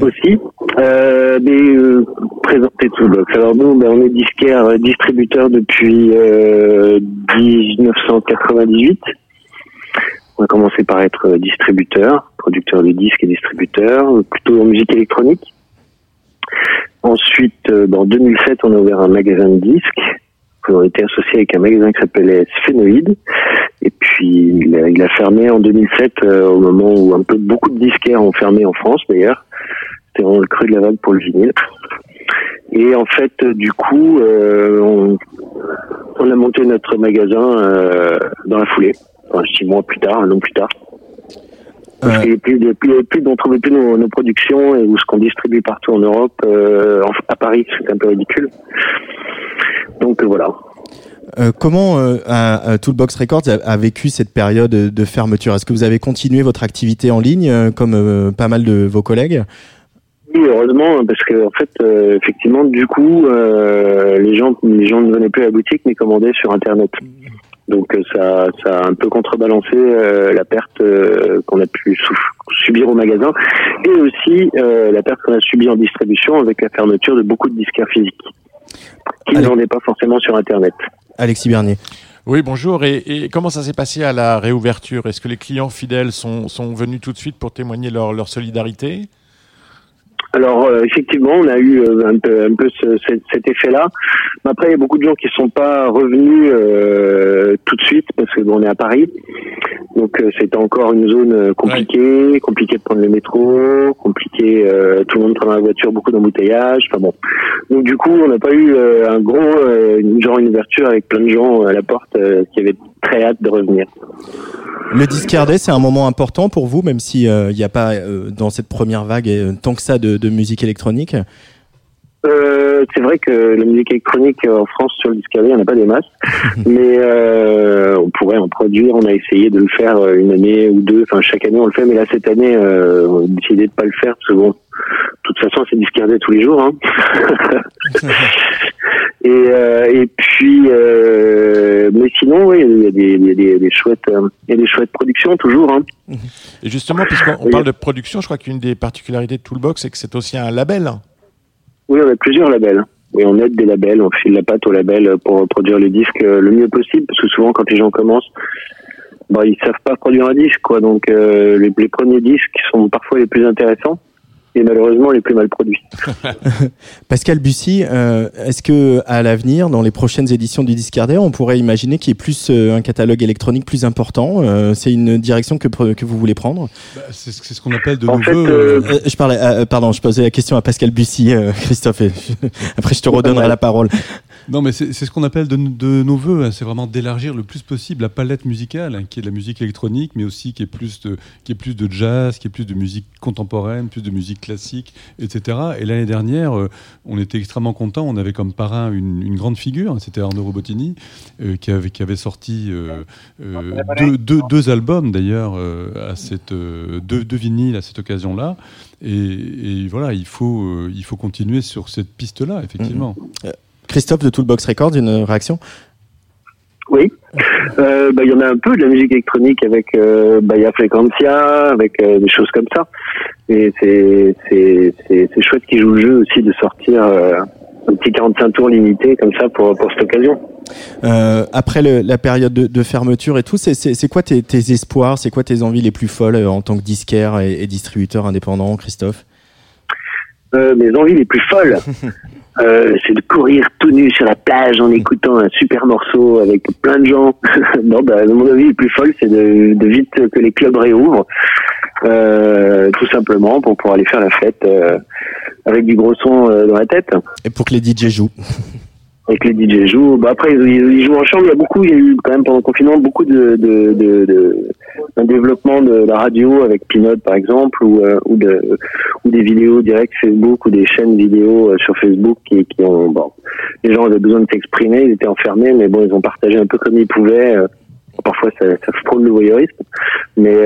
aussi. Euh, mais euh, présenter tout. Donc, alors nous, ben, on est disquaire distributeur depuis euh, 1998. On a commencé par être euh, distributeur, producteur de disques et distributeur, euh, plutôt en musique électronique. Ensuite, euh, en 2007, on a ouvert un magasin de disques. On a été associé avec un magasin qui s'appelait Sphénoïde. Et puis, il a, fermé en 2007, euh, au moment où un peu beaucoup de disquaires ont fermé en France, d'ailleurs. C'était le creux de la vague pour le vinyle. Et en fait, euh, du coup, euh, on, a monté notre magasin euh, dans la foulée. Enfin, six mois plus tard, un an plus tard. Parce qu'il plus, de- plus, plus, on trouvait plus nos, nos productions et où ce qu'on distribue partout en Europe, euh, à Paris, c'est un peu ridicule. Donc euh, voilà. Euh, comment euh, a Toolbox Records a, a vécu cette période de fermeture? Est-ce que vous avez continué votre activité en ligne euh, comme euh, pas mal de vos collègues? Oui, heureusement, parce que en fait, euh, effectivement, du coup, euh, les gens, les gens ne venaient plus à la boutique, mais commandaient sur Internet. Donc euh, ça, ça a un peu contrebalancé euh, la perte euh, qu'on a pu subir au magasin, et aussi euh, la perte qu'on a subie en distribution avec la fermeture de beaucoup de disquaires physiques qui ne vendaient pas forcément sur Internet. Alexis Bernier. Oui, bonjour. Et, et comment ça s'est passé à la réouverture? Est-ce que les clients fidèles sont, sont venus tout de suite pour témoigner leur, leur solidarité? Alors euh, effectivement, on a eu euh, un peu, un peu ce- cet- cet effet-là. Mais après, il y a beaucoup de gens qui sont pas revenus euh, tout de suite parce que bon, on est à Paris, donc euh, c'était encore une zone euh, compliquée, compliqué de prendre le métro, compliqué, euh, tout le monde prend la voiture, beaucoup d'embouteillages. Enfin bon, donc du coup, on n'a pas eu euh, un gros, euh, une- genre une ouverture avec plein de gens à la porte euh, qui avaient très hâte de revenir. Le Discardet, c'est un moment important pour vous, même s'il n'y a pas euh, dans cette première vague tant que ça de, de musique électronique Euh, c'est vrai que la musique électronique en France sur le disquaire, il n'y en a pas des masses, [LAUGHS] mais euh, on pourrait en produire. On a essayé de le faire euh, une année ou deux. Enfin, chaque année on le fait, mais là cette année, euh, on a décidé de pas le faire parce que bon, toute façon, c'est disquaire tous les jours. Hein. [LAUGHS] et, euh, et puis, euh, mais sinon, oui, il y a des, chouettes, euh, il y a des chouettes productions toujours. Hein. Et justement, puisqu'on on parle de production, je crois qu'une des particularités de Toolbox, c'est que c'est aussi un label. Oui, on a plusieurs labels. Oui, on aide des labels, on file la patte aux labels pour produire les disques euh, le mieux possible, parce que souvent quand les gens commencent, bah, ils savent pas produire un disque, quoi. Donc les, les premiers disques sont parfois les plus intéressants et malheureusement les plus mal produits. [LAUGHS] Pascal Bussy, euh, est-ce que à l'avenir, dans les prochaines éditions du Discardet, on pourrait imaginer qu'il y ait plus euh, un catalogue électronique plus important Euh, C'est une direction que, que vous voulez prendre? Bah, c'est ce qu'on appelle de En nouveau. fait, euh, Euh, Je parlais, euh, pardon, je posais la question à Pascal Bussy, euh, Christophe. et [LAUGHS] après, je te redonnerai la parole. Non, mais c'est ce qu'on appelle de, nos voeux. hein. C'est vraiment d'élargir le plus possible la palette musicale, hein, qui est de la musique électronique, mais aussi qui est plus de, qui est plus de jazz, qui est plus de musique contemporaine, plus de musique classique, etc. Et l'année dernière, euh, on était extrêmement contents. On avait comme parrain une, grande figure, hein, c'était Arnaud Robotini, euh, qui, avait, qui avait sorti euh, deux, deux- albums d'ailleurs, à cette, deux, deux vinyles à cette occasion-là. Et, voilà, il faut, il faut continuer sur cette piste-là, effectivement. Euh, Christophe de Toolbox Records, une réaction? Oui, Euh, bah, il y en a un peu de la musique électronique avec euh, Baya Frequencia, avec euh, des choses comme ça. Et c'est chouette qu'ils jouent le jeu aussi de sortir euh, un petit 45 tours limité comme ça pour pour cette occasion. Après le- la période de, de fermeture et tout, c'est- quoi tes, tes espoirs? C'est quoi tes envies les plus folles en tant que disquaire et, et distributeur indépendant, Christophe? Mes envies les plus folles, [LAUGHS] euh, c'est de courir tout nu sur la plage en écoutant un super morceau avec plein de gens. [LAUGHS] non, bah, mon envie les plus folle, c'est de, de vite que les clubs réouvrent euh, tout simplement pour pouvoir aller faire la fête euh, avec du gros son euh, dans la tête. Et pour que les DJ jouent. Et que les DJ jouent. Bah après, ils, ils jouent en chambre. Il y a beaucoup, il y a eu quand même pendant le confinement beaucoup de, de, de, de- un développement de la radio avec Pinot par exemple, ou, euh, ou, de, ou des vidéos directes Facebook ou des chaînes vidéo euh, sur Facebook qui, ont. Bon, les gens avaient besoin de s'exprimer, ils étaient enfermés, mais bon, ils ont partagé un peu comme ils pouvaient. euh, parfois, ça, ça frôle le voyeurisme, mais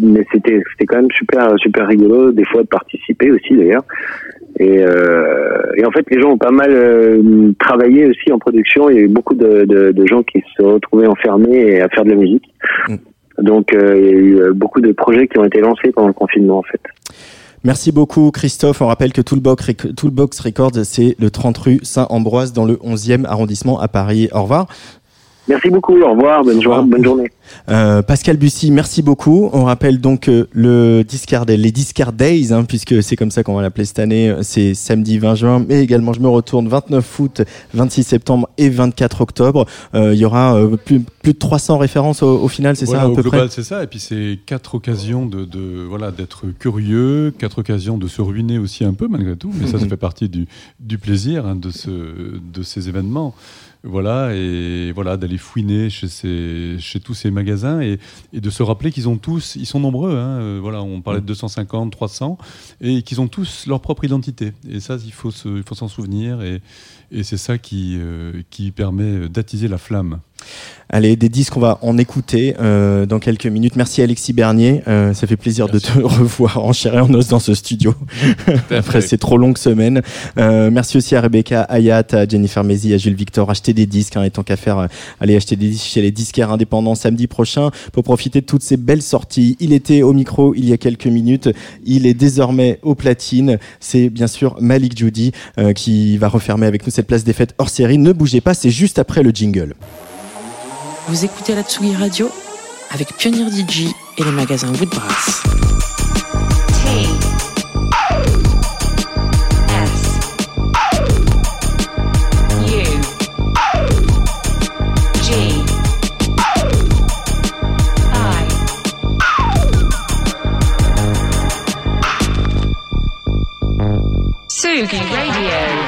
mais c'était c'était quand même super super rigolo des fois de participer aussi d'ailleurs. Et, en fait, les gens ont pas mal travaillé aussi en production. Il y a eu beaucoup de, de, gens qui se retrouvaient enfermés et à faire de la musique. Donc, euh, il y a eu euh, beaucoup de projets qui ont été lancés pendant le confinement, en fait. Merci beaucoup Christophe. On rappelle que Toolbox, Toolbox Records, c'est le 30 rue Saint-Ambroise dans le 11e arrondissement à Paris. Au revoir. Merci beaucoup. Au revoir. Bonne, jour- bonne journée. Euh, Pascal Bussy, merci beaucoup. On rappelle donc euh, le Discard, les Discard Days, hein, puisque c'est comme ça qu'on va l'appeler cette année. C'est samedi 20 juin, mais également je me retourne 29 août, 26 septembre et 24 octobre. Euh, Il y aura euh, plus, plus de 300 références au, au final, c'est Voilà, ça à au peu global, près c'est ça. Et puis c'est quatre occasions de, de voilà d'être curieux, quatre occasions de se ruiner aussi un peu malgré tout. Mais ça, ça Mhm. fait partie du, du plaisir hein, de ce de ces événements. Voilà et voilà d'aller fouiner chez ces chez tous ces magasins et, et de se rappeler qu'ils ont tous, ils sont nombreux. Hein, euh, voilà, on parlait de 250, 300 et qu'ils ont tous leur propre identité. Et ça, il faut se, il faut s'en souvenir et, et c'est ça qui euh, qui permet d'attiser la flamme. Allez, des disques, on va en écouter euh, dans quelques minutes. Merci Alexis Bernier, Euh, ça fait plaisir de te [LAUGHS] revoir en chair et en os dans ce studio [LAUGHS] après ces trop longues semaines. Euh, merci aussi à Rebecca Hayat, à Jennifer Mézi, à Jules Victor. Achetez des disques, hein, et tant qu'à faire, euh, allez acheter des disques chez les disquaires indépendants samedi prochain pour profiter de toutes ces belles sorties. Il était au micro il y a quelques minutes, il est désormais au platine. C'est bien sûr Malik Judy euh, qui va refermer avec nous cette place des fêtes hors série. Ne bougez pas, c'est juste après le jingle. Vous écoutez la Tsugi Radio avec Pionnier DJ et les magasins Woodbrass. U G I Sugi Radio.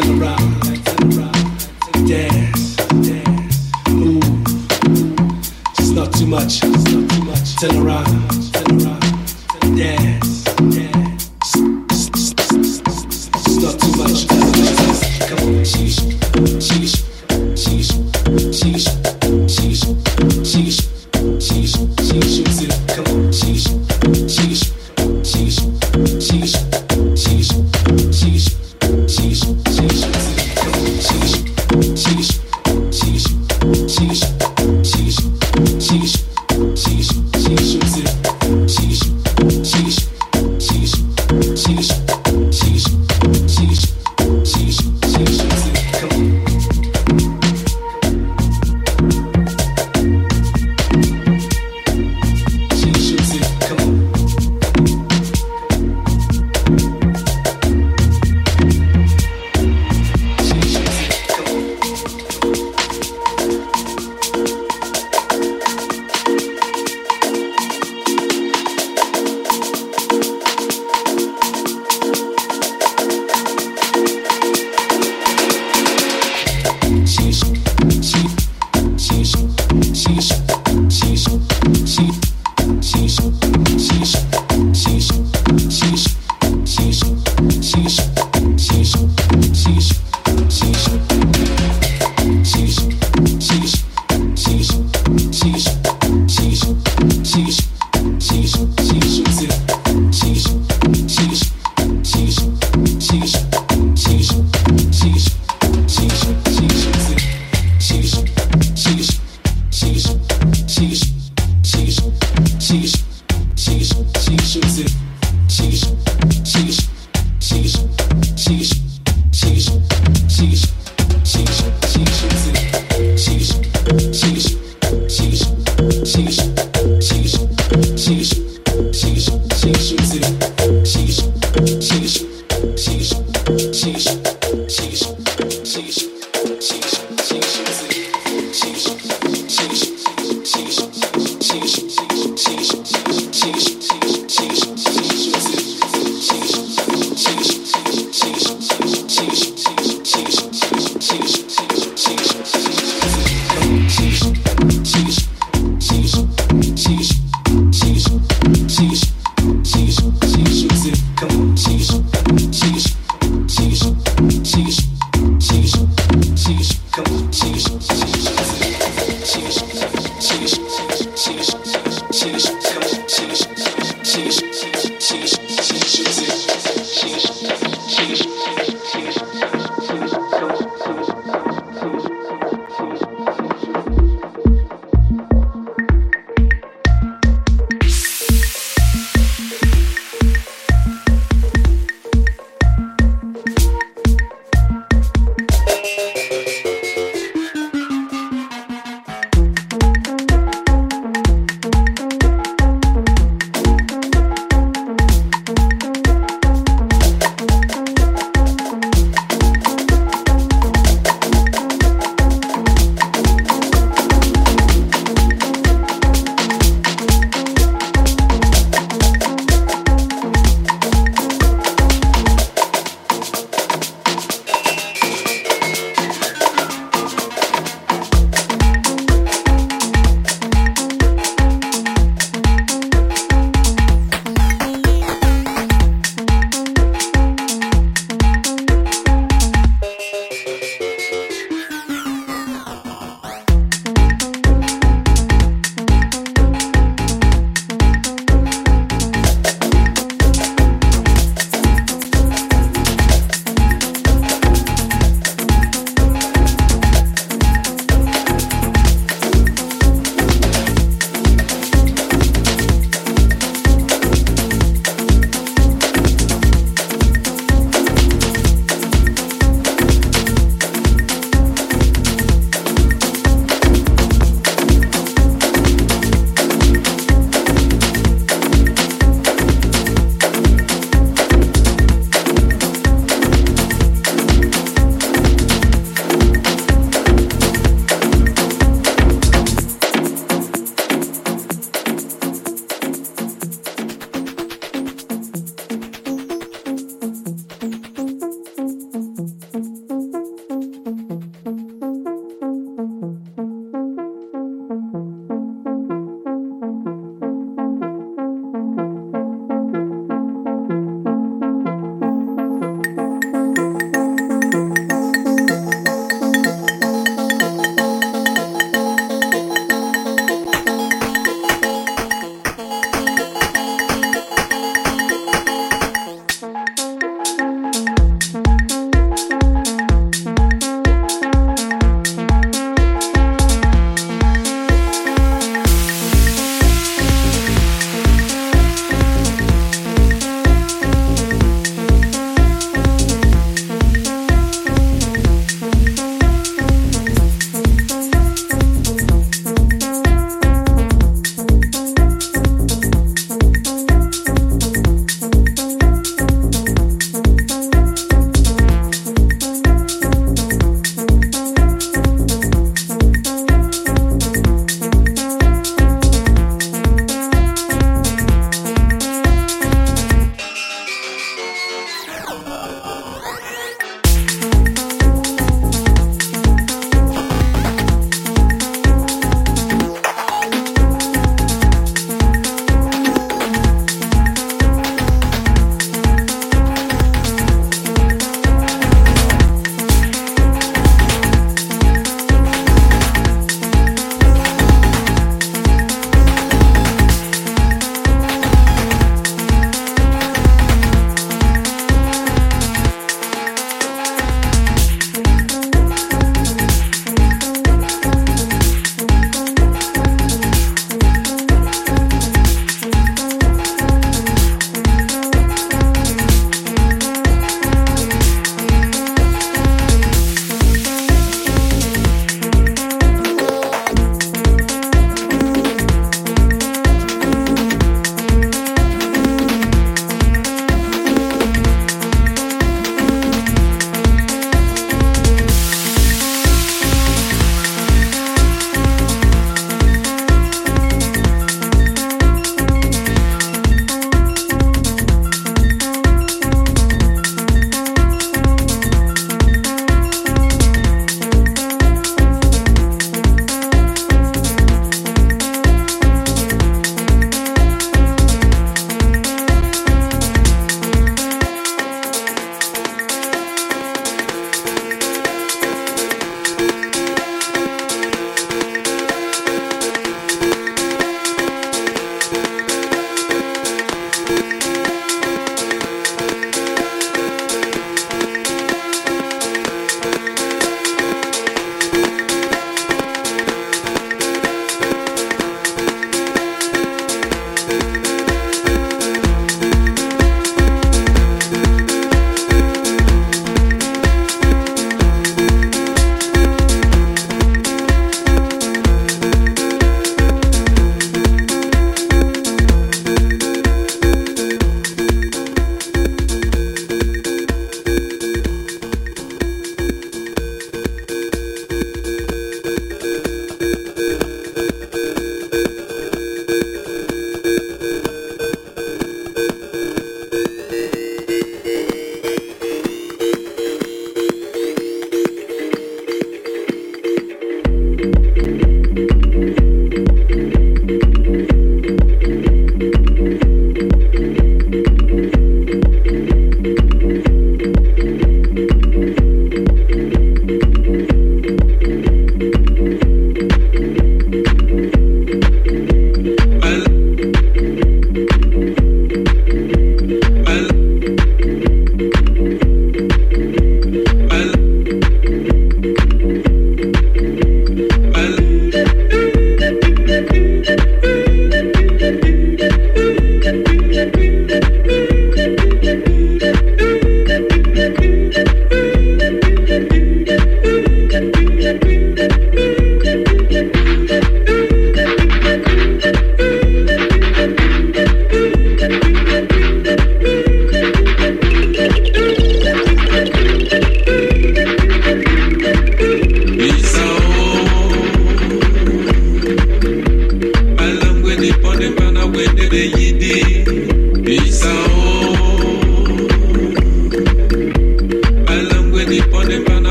Turn around. Dance, move. Not too much. It's not too much.